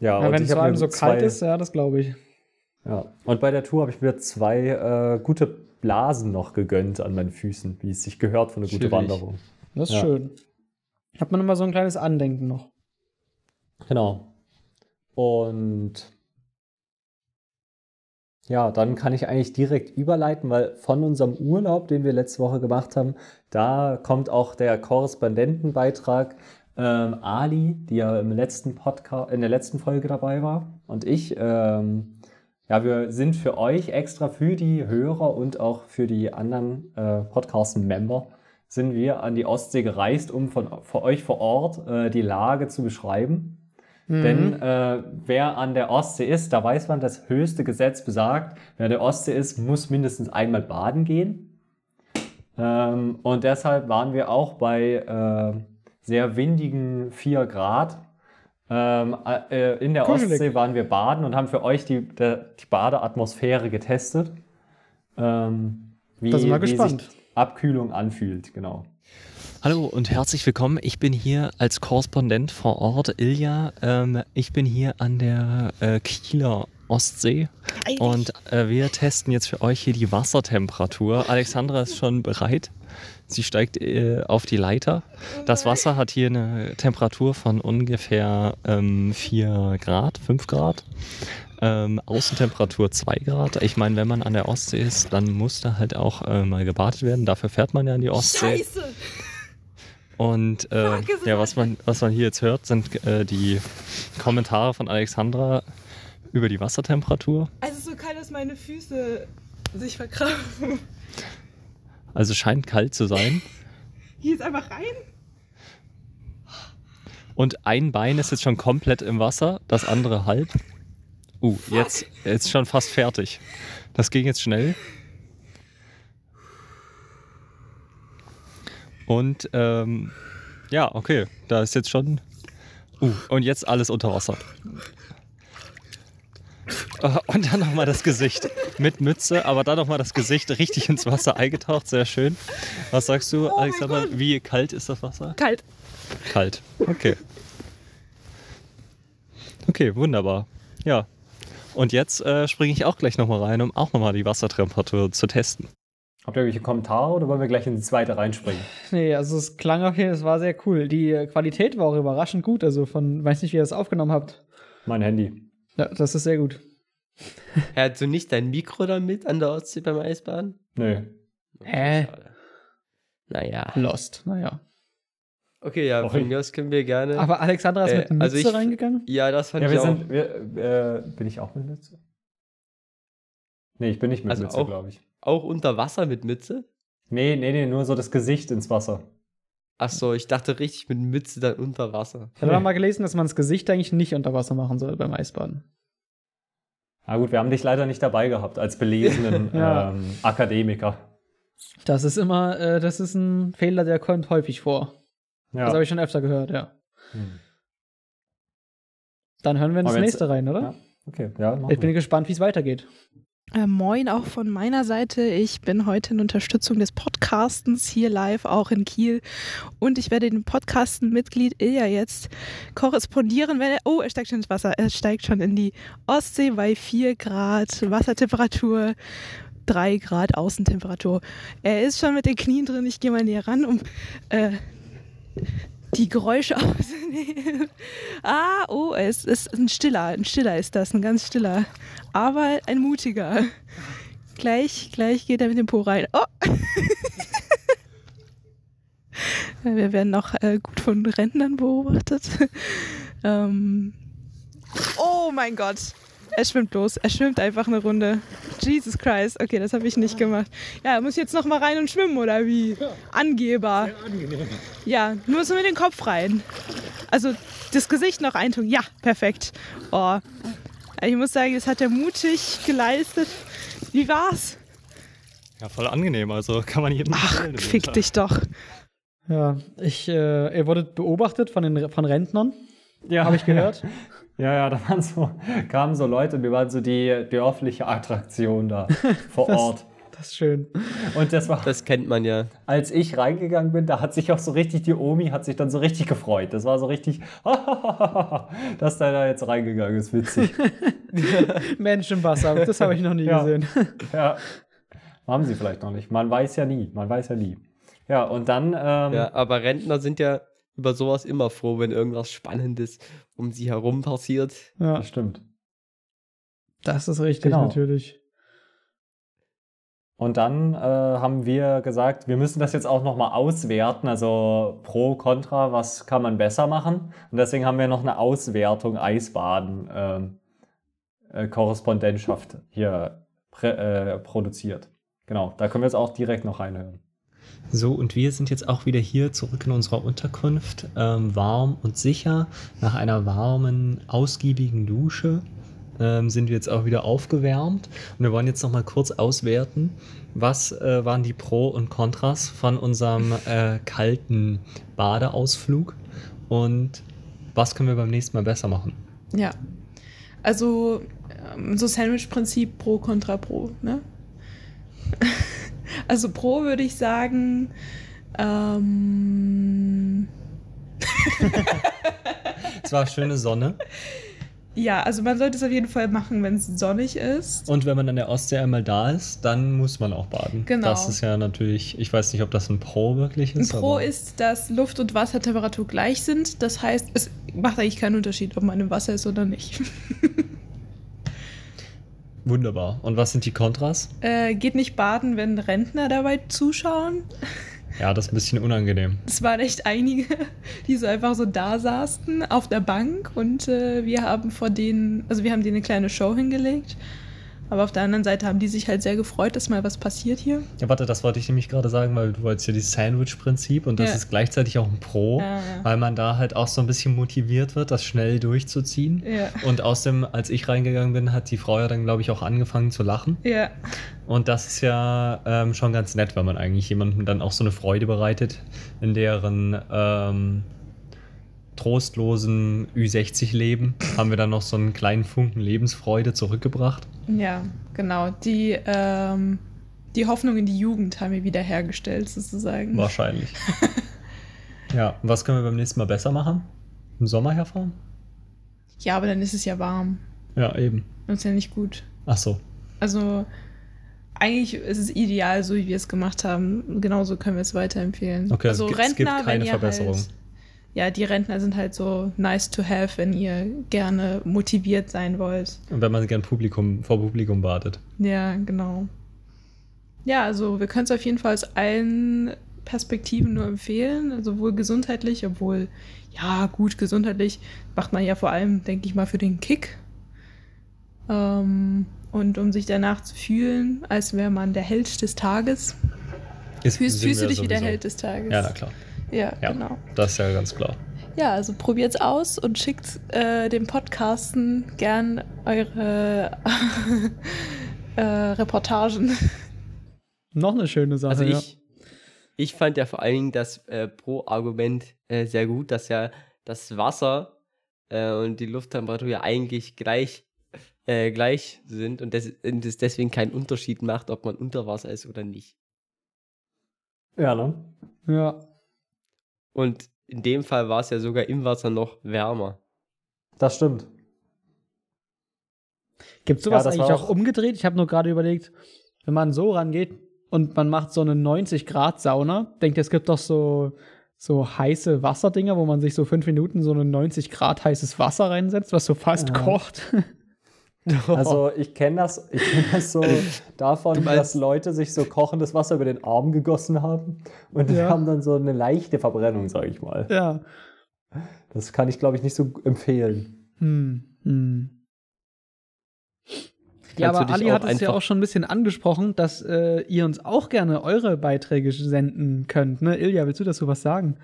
ja, Ja, und wenn ich es vor allem so kalt ist, ja, das glaube ich. Ja, und bei der Tour habe ich mir zwei äh, gute Blasen noch gegönnt an meinen Füßen, wie es sich gehört für eine gute Chillig. Wanderung. Das ist Ja. schön. Hat man immer so ein kleines Andenken noch. Genau. Und ja, dann kann ich eigentlich direkt überleiten, weil von unserem Urlaub, den wir letzte Woche gemacht haben, da kommt auch der Korrespondentenbeitrag. Ähm, Ali, die ja im letzten Podcast, in der letzten Folge dabei war, und ich. Ähm, ja, wir sind für euch extra für die Hörer und auch für die anderen äh, Podcast-Member sind wir an die Ostsee gereist, um von, für euch vor Ort äh, die Lage zu beschreiben. Mhm. Denn äh, wer an der Ostsee ist, da weiß man, das höchste Gesetz besagt, wer an der Ostsee ist, muss mindestens einmal baden gehen. Ähm, und deshalb waren wir auch bei äh, sehr windigen 4 Grad. Ähm, äh, in der Kuschelig. Ostsee waren wir baden und haben für euch die, der, die Badeatmosphäre getestet. Ähm, wie, Da sind wir wie gespannt. sich Abkühlung anfühlt, genau. Hallo und herzlich willkommen. Ich bin hier als Korrespondent vor Ort, Ilja. Ähm, ich bin hier an der äh, Kieler Ostsee und äh, wir testen jetzt für euch hier die Wassertemperatur. Alexandra ist schon bereit. Sie steigt äh, auf die Leiter. Das Wasser hat hier eine Temperatur von ungefähr ähm, 4 Grad, 5 Grad. Ähm, Außentemperatur 2 Grad. Ich meine, wenn man an der Ostsee ist, dann muss da halt auch äh, mal gebadet werden. Dafür fährt man ja in die Ostsee. Scheiße! Und äh, ja, was man, was man hier jetzt hört, sind äh, die Kommentare von Alexandra über die Wassertemperatur. Es ist so kalt, dass meine Füße sich verkrampfen. Also scheint kalt zu sein. Hier ist einfach rein. Und ein Bein ist jetzt schon komplett im Wasser, das andere halb. Uh, jetzt, jetzt schon fast fertig. Das ging jetzt schnell. Und ähm, ja, okay, da ist jetzt schon. Uh, und jetzt alles unter Wasser. Äh, Und dann nochmal das Gesicht mit Mütze, aber dann nochmal das Gesicht richtig ins Wasser eingetaucht. Sehr schön. Was sagst du, Oh Alexander? Wie kalt ist das Wasser? Kalt. Kalt. Okay. Okay, wunderbar. Ja. Und jetzt äh, springe ich auch gleich nochmal rein, um auch nochmal die Wassertemperatur zu testen. Habt ihr irgendwelche Kommentare oder wollen wir gleich in die zweite reinspringen? Nee, also es klang auf jeden Fall, es war sehr cool. Die äh, Qualität war auch überraschend gut. Also von, weiß nicht, wie ihr das aufgenommen habt. Mein Handy. Ja, das ist sehr gut. Hat so nicht dein Mikro da mit an der Ostsee beim Eisbahn? Nö. Hä? Schade. Naja. Lost, naja. Okay, ja, von mir aus können wir gerne. Aber Alexandra ist Äh, mit Mütze also ich- reingegangen? ja, das fand Ja, ich wir auch. sind. Wir, äh, bin ich auch mit Mütze? Nee, ich bin nicht mit Also Mütze, glaube ich. Auch unter Wasser mit Mütze? Nee, nee, nee, nur so das Gesicht ins Wasser. Achso, ich dachte richtig mit Mütze dann unter Wasser. Ich habe aber mal gelesen, dass man das Gesicht eigentlich nicht unter Wasser machen soll beim Eisbaden. Na gut, wir haben dich leider nicht dabei gehabt als belesenen Ja. ähm, Akademiker. Das ist immer, äh, das ist ein Fehler, der kommt häufig vor. Ja. Das habe ich schon öfter gehört, ja. Hm. Dann hören wir ins nächste rein, oder? Ja, okay, ja, Ich bin wir. gespannt, wie es weitergeht. Äh, moin auch von meiner Seite. Ich bin heute in Unterstützung des Podcastens hier live, auch in Kiel. Und ich werde dem Podcasten-Mitglied Ilja jetzt korrespondieren, wenn er. Oh, er steigt schon ins Wasser. Er steigt schon in die Ostsee bei 4 Grad Wassertemperatur. 3 Grad Außentemperatur. Er ist schon mit den Knien drin. Ich gehe mal näher ran, um äh, die Geräusche aufzunehmen. Ah, oh, es ist ein stiller. Ein stiller ist das, ein ganz stiller aber ein mutiger. Gleich, gleich geht er mit dem Po rein. Oh! Wir werden noch äh, gut von Rentnern beobachtet. ähm. Oh mein Gott! Er schwimmt los. Er schwimmt einfach eine Runde. Jesus Christ. Okay, das habe ich nicht gemacht. Ja, er muss jetzt noch mal rein und schwimmen, oder wie? Angeber. Ja, nur so mit den Kopf rein. Also das Gesicht noch eintun. Ja, perfekt. Oh, ich muss sagen, das hat er mutig geleistet. Wie war's? Ja, voll angenehm, also kann man jedem Ach, empfehlen, fick den dich doch. Ja, ich, äh, ihr wurdet beobachtet von den von Rentnern, Ja, habe ich gehört. Ja, ja, da waren so, kamen so Leute und wir waren so die dörfliche Attraktion da vor Das- Ort. Das ist schön. Und das war, Das kennt man ja. als ich reingegangen bin, da hat sich auch so richtig, die Omi hat sich dann so richtig gefreut. Das war so richtig, dass der da jetzt reingegangen ist, witzig. Mensch im Wasser, das habe ich noch nie Ja. gesehen. Ja, haben sie vielleicht noch nicht. Man weiß ja nie, man weiß ja nie. Ja, und dann, ähm, Ja, aber Rentner sind ja über sowas immer froh, wenn irgendwas Spannendes um sie herum passiert. Ja, das stimmt. das ist richtig, Genau. natürlich. Und dann äh, haben wir gesagt, wir müssen das jetzt auch nochmal auswerten, also pro, contra, was kann man besser machen. Und deswegen haben wir noch eine Auswertung Eisbaden ähm, äh, Korrespondentschaft hier äh, produziert. Genau, da können wir jetzt auch direkt noch reinhören. So, und wir sind jetzt auch wieder hier zurück in unserer Unterkunft, ähm, warm und sicher. Nach einer warmen, ausgiebigen Dusche ähm, sind wir jetzt auch wieder aufgewärmt. Und wir wollen jetzt noch mal kurz auswerten, was äh, waren die Pro und Kontras von unserem äh, kalten Badeausflug und was können wir beim nächsten Mal besser machen. Ja. Also ähm, so Sandwich-Prinzip pro kontra pro, ne? Also pro würde ich sagen, ähm, Es war schöne Sonne. ja, also man sollte es auf jeden Fall machen, wenn es sonnig ist. Und wenn man an der Ostsee einmal da ist, dann muss man auch baden. Genau. Das ist ja natürlich, ich weiß nicht, ob das ein Pro wirklich Ein ist. Pro aber- ist, dass Luft- und Wassertemperatur gleich sind. Das heißt, es macht eigentlich keinen Unterschied, ob man im Wasser ist oder nicht. Wunderbar. Und was sind die Kontras? äh, geht nicht baden, wenn Rentner dabei zuschauen. Ja, das ist ein bisschen unangenehm. Es waren echt einige, die so einfach so da saßen auf der Bank und äh, wir haben vor denen, also wir haben denen eine kleine Show hingelegt. Aber auf der anderen Seite haben die sich halt sehr gefreut, dass mal was passiert hier. Ja, warte, das wollte ich nämlich gerade sagen, weil du wolltest ja dieses Sandwich-Prinzip und das Ja. ist gleichzeitig auch ein Pro, Ja, ja. weil man da halt auch so ein bisschen motiviert wird, das schnell durchzuziehen. Und außerdem, als ich reingegangen bin, hat die Frau ja dann, glaube ich, auch angefangen zu lachen. Ja, Und das ist ja ähm, schon ganz nett, wenn man eigentlich jemandem dann auch so eine Freude bereitet, in deren ähm, trostlosen Ü60-Leben haben wir dann noch so einen kleinen Funken Lebensfreude zurückgebracht. ja, genau. Die, ähm, die Hoffnung in die Jugend haben wir wiederhergestellt, sozusagen. Wahrscheinlich. ja, und was können wir beim nächsten Mal besser machen? Im Sommer herfahren? Ja, aber dann ist es ja warm. Ja, eben. Das ist ja nicht gut. Ach so. Also eigentlich ist es ideal, so wie wir es gemacht haben. Genauso können wir es weiterempfehlen. Okay, also also es gibt- es gibt Rentner, keine wenn ihr Verbesserung. Halt, ja, die Rentner sind halt so nice to have, wenn ihr gerne motiviert sein wollt. Und wenn man gern Publikum, vor Publikum wartet. Ja, genau. Ja, also wir können es auf jeden Fall aus allen Perspektiven nur empfehlen, sowohl gesundheitlich, obwohl, ja, gut, gesundheitlich macht man ja vor allem, denke ich mal, für den Kick. Ähm, und um sich danach zu fühlen, als wäre man der Held des Tages. Ist, Fühlst, fühlst du dich wie der sowieso. Held des Tages? Ja, na klar. Ja, Ja, genau. das ist ja ganz klar. Ja, also probiert's aus und schickt äh, dem Podcasten gern eure äh, Reportagen. Noch eine schöne Sache. Also ja. ich, ich fand ja vor allen Dingen das äh, Pro-Argument äh, sehr gut, dass ja das Wasser äh, und die Lufttemperatur ja eigentlich gleich, äh, gleich sind und, des, und es deswegen keinen Unterschied macht, ob man unter Wasser ist oder nicht. Ja, ne? ja. Und in dem Fall war es ja sogar im Wasser noch wärmer. Das stimmt. Gibt es sowas Ja, das eigentlich auch auch- umgedreht? Ich habe nur gerade überlegt, wenn man so rangeht und man macht so eine 90-Grad-Sauna, denkt ihr, es gibt doch so, so heiße Wasserdinger, wo man sich so fünf Minuten so ein 90 Grad heißes Wasser reinsetzt, was so fast Ja. kocht. Also ich kenne das, ich kenn das so davon, dass Leute sich so kochendes Wasser über den Arm gegossen haben und die Ja. haben dann so eine leichte Verbrennung, sage ich mal. ja. Das kann ich, glaube ich, nicht so empfehlen. Hm. Hm. Ja, aber Ali hat es ja auch schon ein bisschen angesprochen, dass äh, ihr uns auch gerne eure Beiträge senden könnt. Ne? Ilja, willst du dazu was sagen?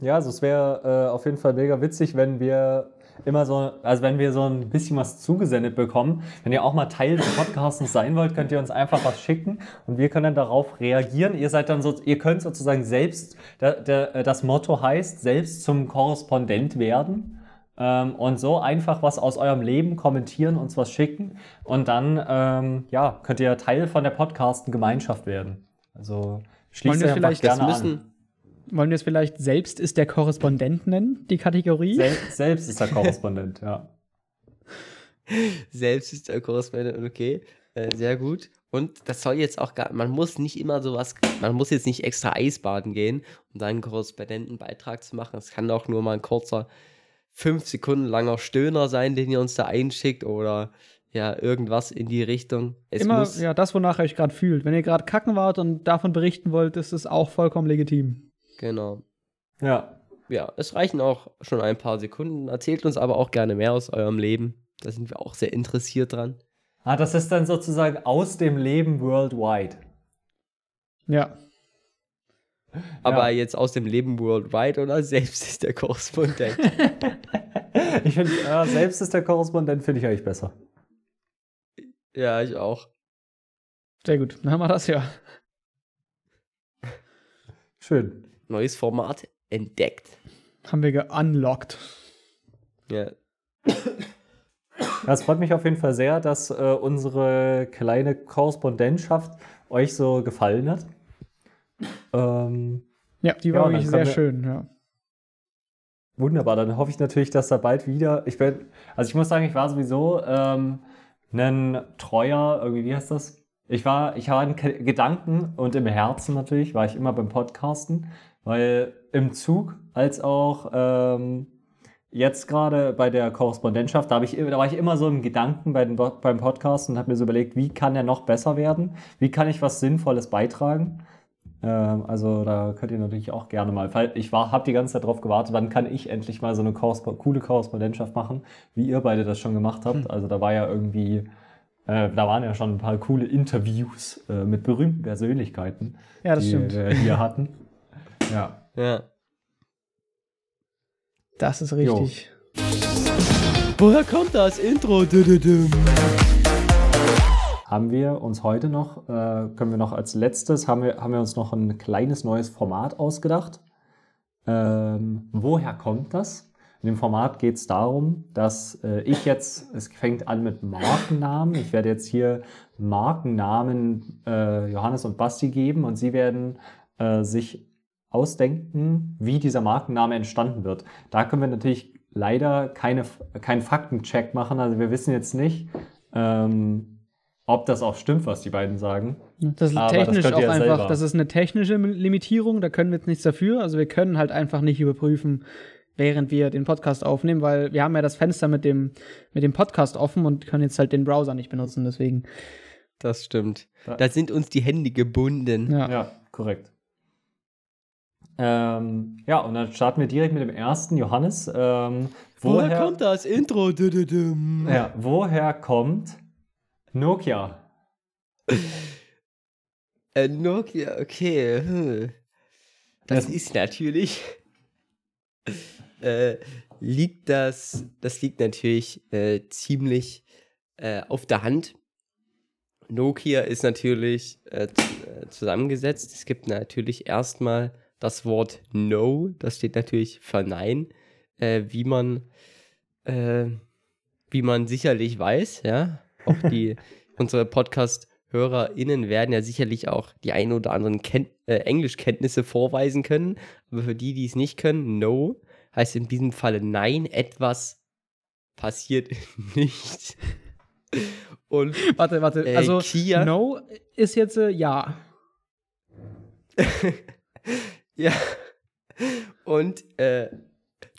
Ja, also es wäre äh, auf jeden Fall mega witzig, wenn wir immer so, also wenn wir so ein bisschen was zugesendet bekommen. Wenn ihr auch mal Teil des Podcasts sein wollt, könnt ihr uns einfach was schicken und wir können dann darauf reagieren. Ihr seid dann so, ihr könnt sozusagen selbst, der, das Motto heißt, selbst zum Korrespondent werden. ähm, und so einfach was aus eurem Leben kommentieren, uns was schicken und dann ähm, ja, könnt ihr Teil von der Podcasten-Gemeinschaft werden. Also schließt euch einfach gerne an. Wollen wir es vielleicht selbst ist der Korrespondent nennen, die Kategorie? Sel selbst ist der Korrespondent, ja. Selbst ist der Korrespondent, okay. Äh, sehr gut. Und das soll jetzt auch gar, man muss nicht immer sowas, man muss jetzt nicht extra Eisbaden gehen, um da einen Korrespondentenbeitrag zu machen. Es kann auch nur mal ein kurzer, fünf Sekunden langer Stöhner sein, den ihr uns da einschickt oder ja, irgendwas in die Richtung. Es immer, ja, das, wonach ihr euch gerade fühlt. Wenn ihr gerade kacken wart und davon berichten wollt, ist es auch vollkommen legitim. Genau. Ja. Ja, es reichen auch schon ein paar Sekunden. Erzählt uns aber auch gerne mehr aus eurem Leben. Da sind wir auch sehr interessiert dran. Ah, das ist dann sozusagen aus dem Leben worldwide. Ja. Aber ja. jetzt aus dem Leben worldwide oder selbst ist der Korrespondent? ich finde, äh, selbst ist der Korrespondent, finde ich eigentlich besser. Ja, ich auch. Sehr gut, dann haben wir das ja. Schön. Neues Format entdeckt. Haben wir geunlockt. Ja. Es freut mich auf jeden Fall sehr, dass äh, unsere kleine Korrespondentschaft euch so gefallen hat. Ähm, ja, die war ja, wirklich sehr schön, ja. Wunderbar, dann hoffe ich natürlich, dass da bald wieder. Ich bin, also ich muss sagen, ich war sowieso ähm, ein treuer, irgendwie, wie heißt das? Ich war, ich war in Gedanken und im Herzen natürlich, war ich immer beim Podcasten, weil im Zug als auch ähm, jetzt gerade bei der Korrespondentschaft, da, ich, da war ich immer so im Gedanken bei den, beim Podcast und habe mir so überlegt, wie kann er noch besser werden? Wie kann ich was Sinnvolles beitragen? Ähm, also da könnt ihr natürlich auch gerne mal, ich habe die ganze Zeit darauf gewartet, wann kann ich endlich mal so eine Korrespond coole Korrespondentschaft machen, wie ihr beide das schon gemacht habt. Hm. Also da war ja irgendwie, äh, da waren ja schon ein paar coole Interviews äh, mit berühmten Persönlichkeiten, ja, die stimmt. wir hier hatten. Ja. Ja. Das ist richtig. Jo. Woher kommt das Intro? Haben wir uns heute noch, äh, können wir noch als letztes, haben wir, haben wir uns noch ein kleines neues Format ausgedacht. Ähm, woher kommt das? In dem Format geht es darum, dass äh, ich jetzt, es fängt an mit Markennamen. Ich werde jetzt hier Markennamen äh, Johannes und Basti geben und sie werden äh, sich ausdenken, wie dieser Markenname entstanden wird. Da können wir natürlich leider keine, keinen Faktencheck machen. Also wir wissen jetzt nicht, ähm, ob das auch stimmt, was die beiden sagen. Das ist Aber technisch das auch einfach, selber. das ist eine technische Limitierung, da können wir jetzt nichts dafür. Also wir können halt einfach nicht überprüfen, während wir den Podcast aufnehmen, weil wir haben ja das Fenster mit dem, mit dem Podcast offen und können jetzt halt den Browser nicht benutzen, deswegen. Das stimmt. Da sind uns die Hände gebunden. Ja, ja korrekt. Ähm, ja, und dann starten wir direkt mit dem ersten, Johannes. Ähm, woher, woher, kommt das Intro? Ja, woher kommt Nokia? äh, Nokia, okay. Hm. Das ja. ist natürlich. Äh, liegt das, das liegt natürlich äh, ziemlich äh, auf der Hand. Nokia ist natürlich äh, äh, zusammengesetzt. Es gibt natürlich erstmal das Wort No, das steht natürlich für Nein, äh, wie man, äh, wie man sicherlich weiß, ja. Auch die, unsere Podcast-HörerInnen werden ja sicherlich auch die ein oder anderen Ken äh, Englischkenntnisse vorweisen können. Aber für die, die es nicht können, No heißt in diesem Falle Nein, etwas passiert nicht. Und warte, warte, äh, also Kia, No ist jetzt äh, Ja. Ja. Und äh,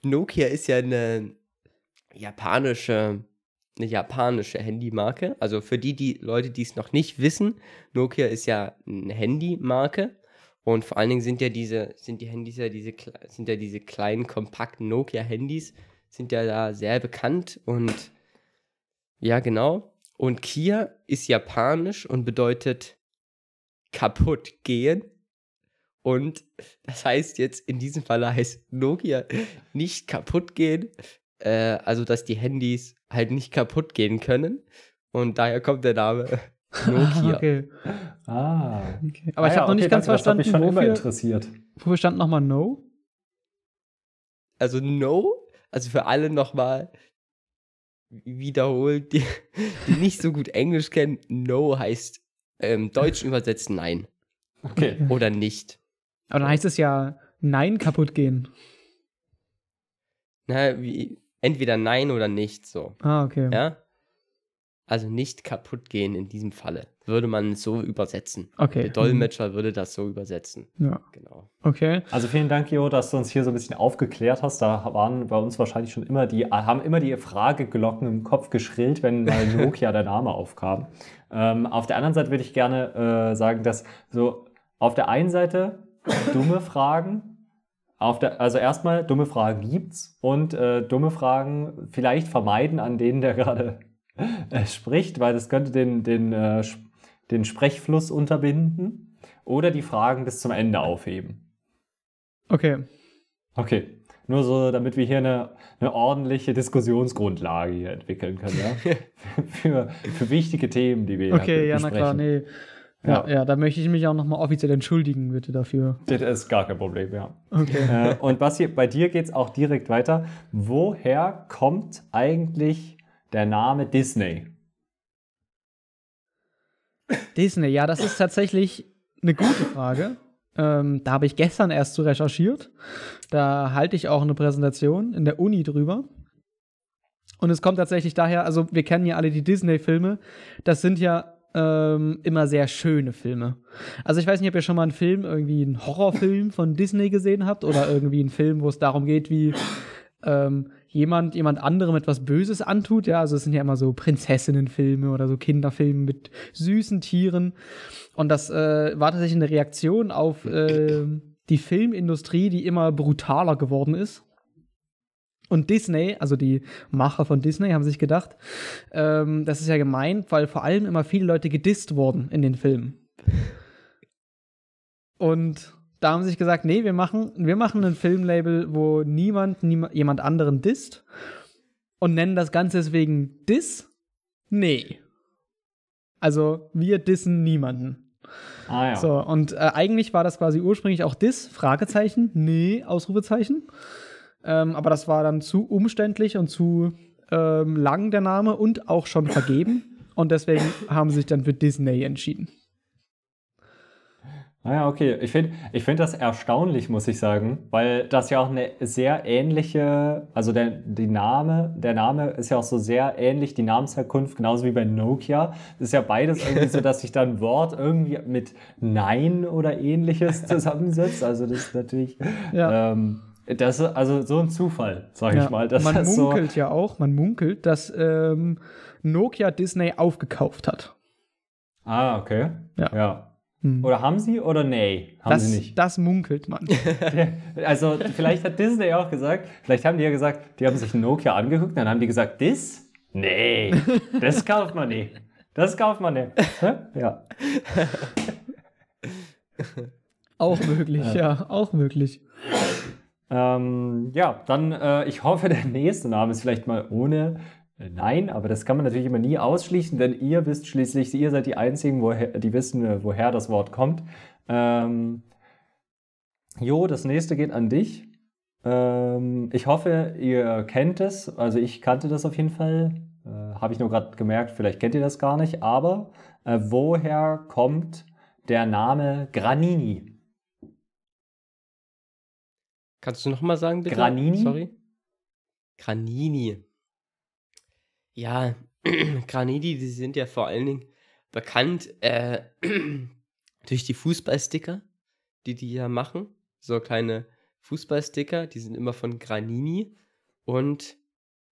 Nokia ist ja eine japanische, eine japanische Handymarke. Also für die, die Leute, die es noch nicht wissen, Nokia ist ja eine Handymarke. Und vor allen Dingen sind ja diese, sind die Handys ja diese, sind ja diese kleinen, kompakten Nokia-Handys, sind ja da sehr bekannt und ja, genau. Und Kia ist japanisch und bedeutet kaputt gehen. Und das heißt jetzt, in diesem Fall heißt Nokia nicht kaputt gehen, äh, also dass die Handys halt nicht kaputt gehen können. Und daher kommt der Name Nokia. okay. Ah. Okay. Aber ah, ich habe ja, noch nicht ganz verstanden, das mich schon wofür, immer interessiert. Wofür stand nochmal No? Also No Also für alle nochmal wiederholt, die, die nicht so gut Englisch kennen. No heißt ähm, Deutsch übersetzt nein. Okay. Oder nicht. Aber dann heißt es ja Nein kaputt gehen. Na, wie, entweder nein oder nicht, so. Ah, okay. Ja? Also nicht kaputt gehen in diesem Falle. Würde man es so übersetzen. Okay. Der Dolmetscher würde das so übersetzen. Ja, Genau. okay. Also vielen Dank, Jo, dass du uns hier so ein bisschen aufgeklärt hast. Da waren bei uns wahrscheinlich schon immer die, haben immer die Frageglocken im Kopf geschrillt, wenn mal Nokia der Name aufkam. Ähm, auf der anderen Seite würde ich gerne äh, sagen, dass so auf der einen Seite dumme Fragen, auf der, also erstmal dumme Fragen gibt's und äh, dumme Fragen vielleicht vermeiden, an denen der gerade äh, spricht, weil das könnte den, den, äh, den Sprechfluss unterbinden oder die Fragen bis zum Ende aufheben. Okay. Okay. Nur so, damit wir hier eine, eine ordentliche Diskussionsgrundlage hier entwickeln können, ja? für, für wichtige Themen, die wir hier Okay, ja, na besprechen. klar, nee. Ja, Ja. da möchte ich mich auch nochmal offiziell entschuldigen, bitte dafür. Das ist gar kein Problem, ja. Okay. äh, und Basti, bei dir geht es auch direkt weiter. Woher kommt eigentlich der Name Disney? Disney, ja, das ist tatsächlich eine gute Frage. Ähm, da habe ich gestern erst zu recherchiert. Da halte ich auch eine Präsentation in der Uni drüber. Und es kommt tatsächlich daher, also wir kennen ja alle die Disney-Filme. Das sind ja ähm, immer sehr schöne Filme. Also ich weiß nicht, ob ihr schon mal einen Film, irgendwie einen Horrorfilm von Disney gesehen habt oder irgendwie einen Film, wo es darum geht, wie ähm, jemand jemand anderem etwas Böses antut. Ja, also es sind ja immer so Prinzessinnenfilme oder so Kinderfilme mit süßen Tieren. Und das äh, war tatsächlich eine Reaktion auf äh, die Filmindustrie, die immer brutaler geworden ist. Und Disney, also die Macher von Disney, haben sich gedacht, ähm, das ist ja gemeint, weil vor allem immer viele Leute gedisst wurden in den Filmen. Und da haben sie sich gesagt, nee, wir machen, wir machen ein Filmlabel, wo niemand niem jemand anderen disst und nennen das Ganze deswegen Diss? Nee. Also wir dissen niemanden. Ah ja. So, und äh, eigentlich war das quasi ursprünglich auch Diss, Fragezeichen, nee, Ausrufezeichen. Ähm, aber das war dann zu umständlich und zu ähm, lang der Name und auch schon vergeben. Und deswegen haben sie sich dann für Disney entschieden. Ah ja, okay. Ich finde ich find das erstaunlich, muss ich sagen, weil das ja auch eine sehr ähnliche, also der, die Name, der Name ist ja auch so sehr ähnlich, die Namensherkunft, genauso wie bei Nokia. Das ist ja beides irgendwie so, dass sich dann ein Wort irgendwie mit Nein oder ähnliches zusammensetzt. Also das ist natürlich, Ja. ähm, das ist also so ein Zufall, sage ich Ja, mal. dass man das so, munkelt ja auch, man munkelt, dass ähm, Nokia Disney aufgekauft hat. Ah, okay. Ja. ja. Hm. Oder haben sie oder nee? Haben das, sie nicht. das munkelt man. Also vielleicht hat Disney auch gesagt, vielleicht haben die ja gesagt, die haben sich Nokia angeguckt, dann haben die gesagt, das? Nee, das kauft man nicht. Das kauft man nicht. Ja. auch möglich, ja. auch möglich. Ähm, ja, dann, äh, ich hoffe, der nächste Name ist vielleicht mal ohne äh, Nein, aber das kann man natürlich immer nie ausschließen, denn ihr wisst schließlich, ihr seid die Einzigen, woher, die wissen, äh, woher das Wort kommt. Ähm, jo, das nächste geht an dich. Ähm, ich hoffe, ihr kennt es. Also ich kannte das auf jeden Fall. Äh, Habe ich nur gerade gemerkt, vielleicht kennt ihr das gar nicht. Aber äh, woher kommt der Name Granini? Kannst du noch mal sagen, bitte? Granini? Sorry. Granini. Ja, Granini, die sind ja vor allen Dingen bekannt äh, durch die Fußballsticker, die die ja machen. So kleine Fußballsticker, die sind immer von Granini. Und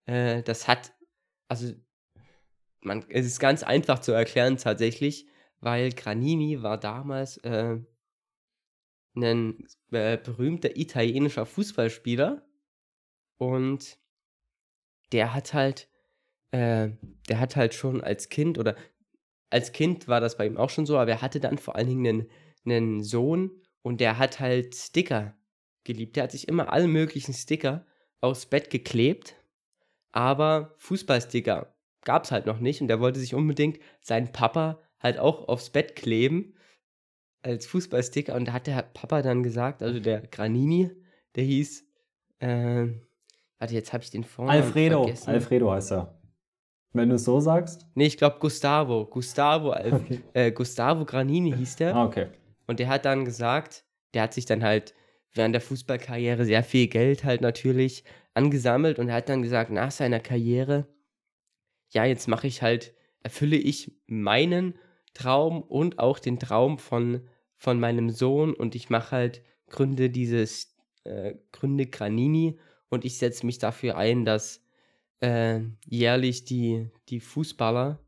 äh, das hat, also, man, es ist ganz einfach zu erklären tatsächlich, weil Granini war damals äh, ein äh, berühmter italienischer Fußballspieler und der hat halt, äh, der hat halt schon als Kind oder als Kind war das bei ihm auch schon so, aber er hatte dann vor allen Dingen einen, einen Sohn und der hat halt Sticker geliebt. Der hat sich immer alle möglichen Sticker aufs Bett geklebt, aber Fußballsticker gab es halt noch nicht und der wollte sich unbedingt seinen Papa halt auch aufs Bett kleben als Fußballsticker und da hat der Papa dann gesagt, also der Granini, der hieß äh, Warte, jetzt habe ich den Vornamen Alfredo. vergessen. Alfredo heißt er. Wenn du es so sagst. Nee, ich glaube Gustavo. Gustavo, Okay. äh, Gustavo Granini hieß der. Ah, okay. Und der hat dann gesagt, der hat sich dann halt während der Fußballkarriere sehr viel Geld halt natürlich angesammelt und er hat dann gesagt, nach seiner Karriere, ja, jetzt mache ich halt, erfülle ich meinen Traum und auch den Traum von, von meinem Sohn und ich mache halt, gründe dieses, äh, gründe Granini und ich setze mich dafür ein, dass äh, jährlich die, die Fußballer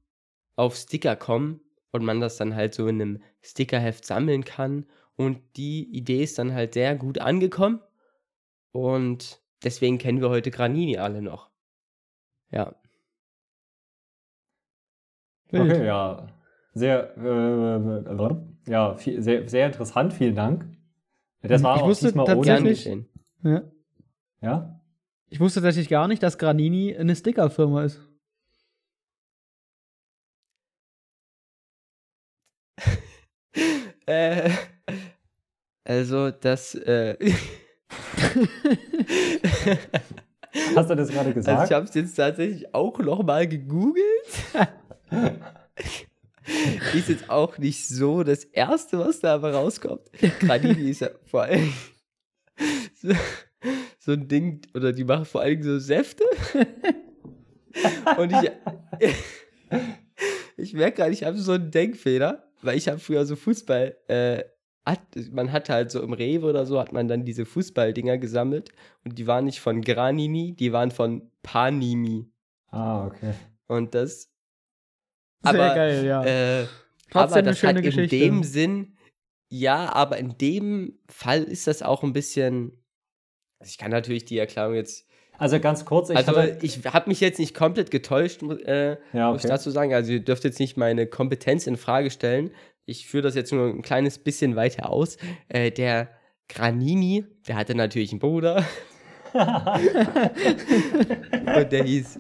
auf Sticker kommen und man das dann halt so in einem Stickerheft sammeln kann. Und die Idee ist dann halt sehr gut angekommen. Und deswegen kennen wir heute Granini alle noch. Ja. Okay, ja. Sehr, äh, ja, viel, sehr, sehr interessant. Vielen Dank. Das war Ich auch wusste diesmal ohne. tatsächlich- geschehen. Ja. Ja? Ich wusste tatsächlich gar nicht, dass Granini eine Stickerfirma ist. Äh, also, das. Äh, Hast du das gerade gesagt? also, ich habe es jetzt tatsächlich auch nochmal gegoogelt. ist jetzt auch nicht so das Erste, was da aber rauskommt. Granini ist ja vor allem so, so ein Ding, oder die machen vor allem so Säfte. Und ich, ich merke gerade, ich habe so einen Denkfehler, weil ich habe früher so Fußball, äh, hat, man hat halt so im Rewe oder so, hat man dann diese Fußballdinger gesammelt und die waren nicht von Granini, die waren von Panini. ah, okay. Und das Sehr Aber, geil, ja. äh, Trotzdem aber eine das schöne hat Geschichte. in dem Sinn, ja, aber in dem Fall ist das auch ein bisschen. Also ich kann natürlich die Erklärung jetzt. Also ganz kurz, ich also hatte, ich habe mich jetzt nicht komplett getäuscht, äh, ja, muss ich okay. dazu sagen. Also ihr dürft jetzt nicht meine Kompetenz in Frage stellen. Ich führe das jetzt nur ein kleines bisschen weiter aus. Äh, der Granini, der hatte natürlich einen Bruder. Und der hieß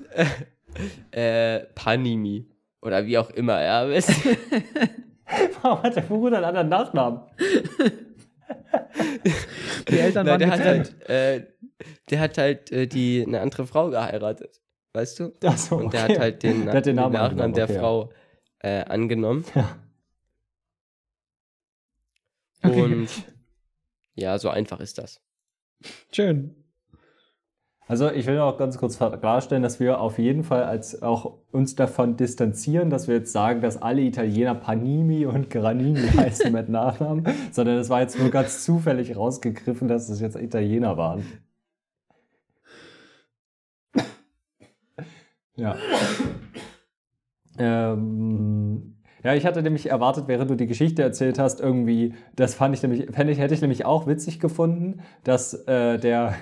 äh, äh, Panimi. Oder wie auch immer, ja. Warum hat der Bruder einen anderen Nachnamen? Die Eltern waren der hat getrennt. halt, äh, der hat halt äh, die, eine andere Frau geheiratet. Weißt du? Ach so, Und der okay. hat halt den, Der hat den Namen Nachnamen angenommen, der okay. Frau äh, angenommen. Ja. Okay. Und ja, so einfach ist das. Schön. Also ich will auch ganz kurz klarstellen, dass wir auf jeden Fall als auch uns davon distanzieren, dass wir jetzt sagen, dass alle Italiener Panini und Granini heißen mit Nachnamen, sondern es war jetzt nur ganz zufällig rausgegriffen, dass es jetzt Italiener waren. Ja. Ähm, ja, ich hatte nämlich erwartet, während du die Geschichte erzählt hast, irgendwie, das fand ich nämlich, fände ich, hätte ich nämlich auch witzig gefunden, dass äh, der,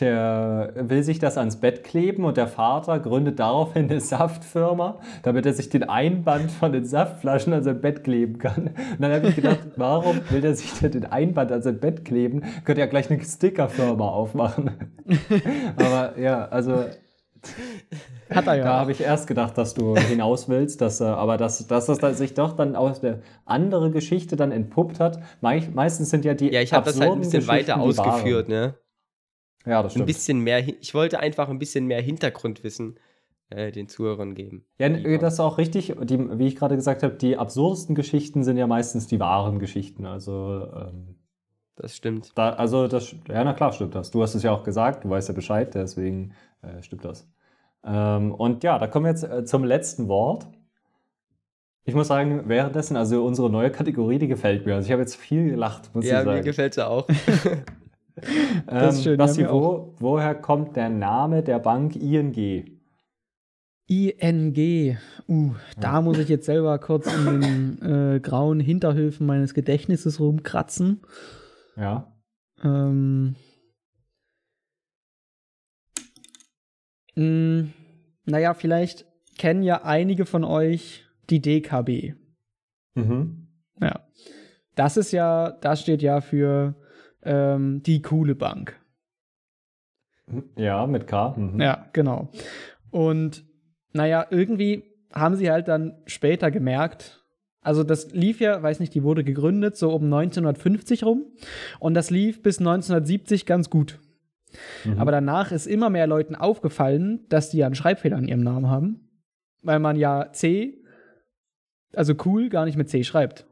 der will sich das ans Bett kleben und der Vater gründet daraufhin eine Saftfirma, damit er sich den Einband von den Saftflaschen an sein Bett kleben kann. Und dann habe ich gedacht, warum will er sich denn den Einband an sein Bett kleben? Könnte ja gleich eine Stickerfirma aufmachen. Aber ja, also Hat er ja. da habe ich erst gedacht, dass du hinaus willst, dass, äh, aber dass, dass das sich doch dann aus der andere Geschichte dann entpuppt hat. Mei meistens sind ja die Ja, ich habe das halt ein bisschen weiter ausgeführt, ne? Ja, das Ein stimmt. bisschen mehr, ich wollte einfach ein bisschen mehr Hintergrundwissen äh, den Zuhörern geben. Ja, n- das ist auch richtig. Die, wie ich gerade gesagt habe, die absurdesten Geschichten sind ja meistens die wahren Geschichten. Also, ähm, Das stimmt. da, also das, ja, na klar, stimmt das. Du hast es ja auch gesagt, du weißt ja Bescheid, deswegen äh, stimmt das. Ähm, und ja, da kommen wir jetzt äh, zum letzten Wort. Ich muss sagen, währenddessen, also unsere neue Kategorie, die gefällt mir. Also ich habe jetzt viel gelacht, muss Ja, ich sagen. mir gefällt es auch. Das ist ähm, schön, Basti, ja, mir wo, woher kommt der Name der Bank ING? ING. Uh, da muss ich jetzt selber kurz in den äh, grauen Hinterhöfen meines Gedächtnisses rumkratzen. Ja. Ähm, mh, naja, vielleicht kennen ja einige von euch die DKB. Mhm. Ja. Das ist ja, das steht ja für ähm, die coole Bank. Ja, mit K. Mhm. Ja, genau. Und naja, irgendwie haben sie halt dann später gemerkt, also das lief ja, weiß nicht, die wurde gegründet so um 1950 rum und das lief bis 1970 ganz gut. Mhm. Aber danach ist immer mehr Leuten aufgefallen, dass die ja einen Schreibfehler in ihrem Namen haben. Weil man ja C, also cool, gar nicht mit C schreibt.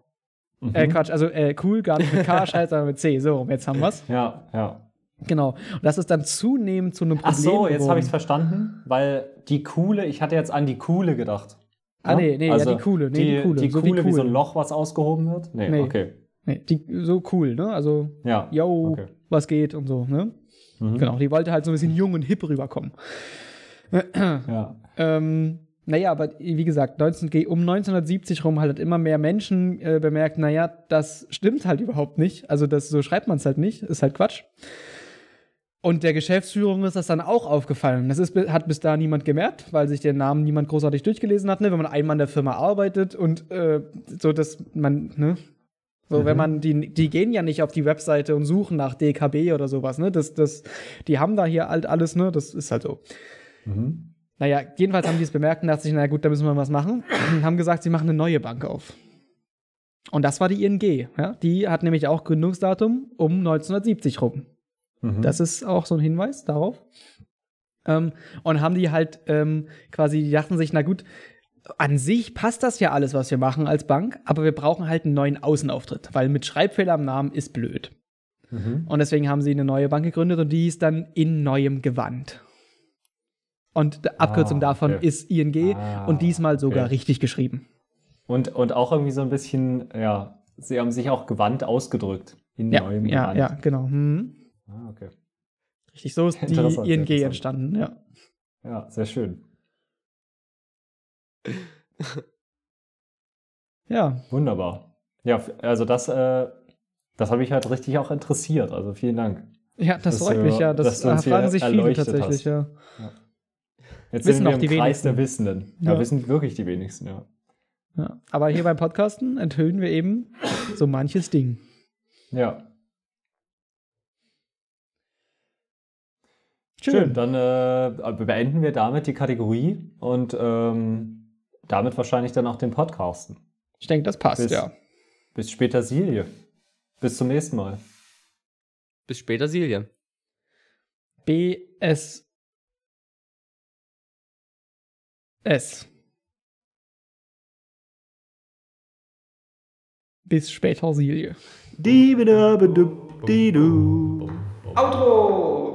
Mhm. Äh, Quatsch, also äh, cool gar nicht mit K schreibt, sondern mit C. So, jetzt haben wir's. Ja, ja. Genau. Und das ist dann zunehmend zu einem Problem Ach so, jetzt habe ich es verstanden, weil die coole, ich hatte jetzt an die coole gedacht. Ah, nee, nee, ja, die coole, nee, die, die coole, Die so wie coole, wie so ein cool. Loch, was ausgehoben wird? Nee, Nee. okay. Nee, die, so cool, ne? Also, Ja. yo, Okay. was geht und so, ne? Mhm. Genau, die wollte halt so ein bisschen jung und hip rüberkommen. Ja. Ähm, naja, aber wie gesagt, 19, ge- um 1970 rum halt hat immer mehr Menschen äh, bemerkt, naja, das stimmt halt überhaupt nicht. Also das, so schreibt man es halt nicht, ist halt Quatsch. Und der Geschäftsführung ist das dann auch aufgefallen. Das ist, hat bis da niemand gemerkt, weil sich den Namen niemand großartig durchgelesen hat, ne? wenn man einmal in der Firma arbeitet und äh, so, dass man, ne? So, wenn man, die, die gehen ja nicht auf die Webseite und suchen nach DKB oder sowas, ne? Das, das, die haben da hier halt alles, ne? Das ist halt so. Mhm. Naja, jedenfalls haben die es bemerkt und dachten sich, na gut, da müssen wir was machen. Und haben gesagt, sie machen eine neue Bank auf. Und das war die ING. Ja? Die hat nämlich auch Gründungsdatum um 1970 rum. Mhm. Das ist auch so ein Hinweis darauf. Ähm, und haben die halt ähm, quasi, die dachten sich, na gut, an sich passt das ja alles, was wir machen als Bank, aber wir brauchen halt einen neuen Außenauftritt, weil mit Schreibfehler am Namen ist blöd. Mhm. Und deswegen haben sie eine neue Bank gegründet und die ist dann in neuem Gewand. Und die Abkürzung Ah, davon okay. ist ING Ah, und diesmal sogar okay. richtig geschrieben. Und, und auch irgendwie so ein bisschen, ja, sie haben sich auch gewandt ausgedrückt. In Ja, neuem ja, Gewand. ja, genau. Hm. Ah, okay. Richtig, so ist die ING entstanden, ja. Ja, sehr schön. Ja, Wunderbar. Ja, also das, äh, das habe ich halt richtig auch interessiert. Also vielen Dank. ja das freut du- mich, ja. Das dass du uns fragen sich viele tatsächlich, hast. ja. Jetzt Wissen sind wir auch im die Kreis wenigsten. der Wissenden. Da Ja. wissen wirklich die wenigsten, ja. ja. Aber hier beim Podcasten enthüllen wir eben so manches Ding. Ja, Schön. schön. Dann äh, beenden wir damit die Kategorie und ähm, damit wahrscheinlich dann auch den Podcasten. Ich denke, das passt, Bis- ja. Bis später, Silje. Bis zum nächsten Mal. Bis später, Silja. B, S, S. Bis später, Silje. Outro!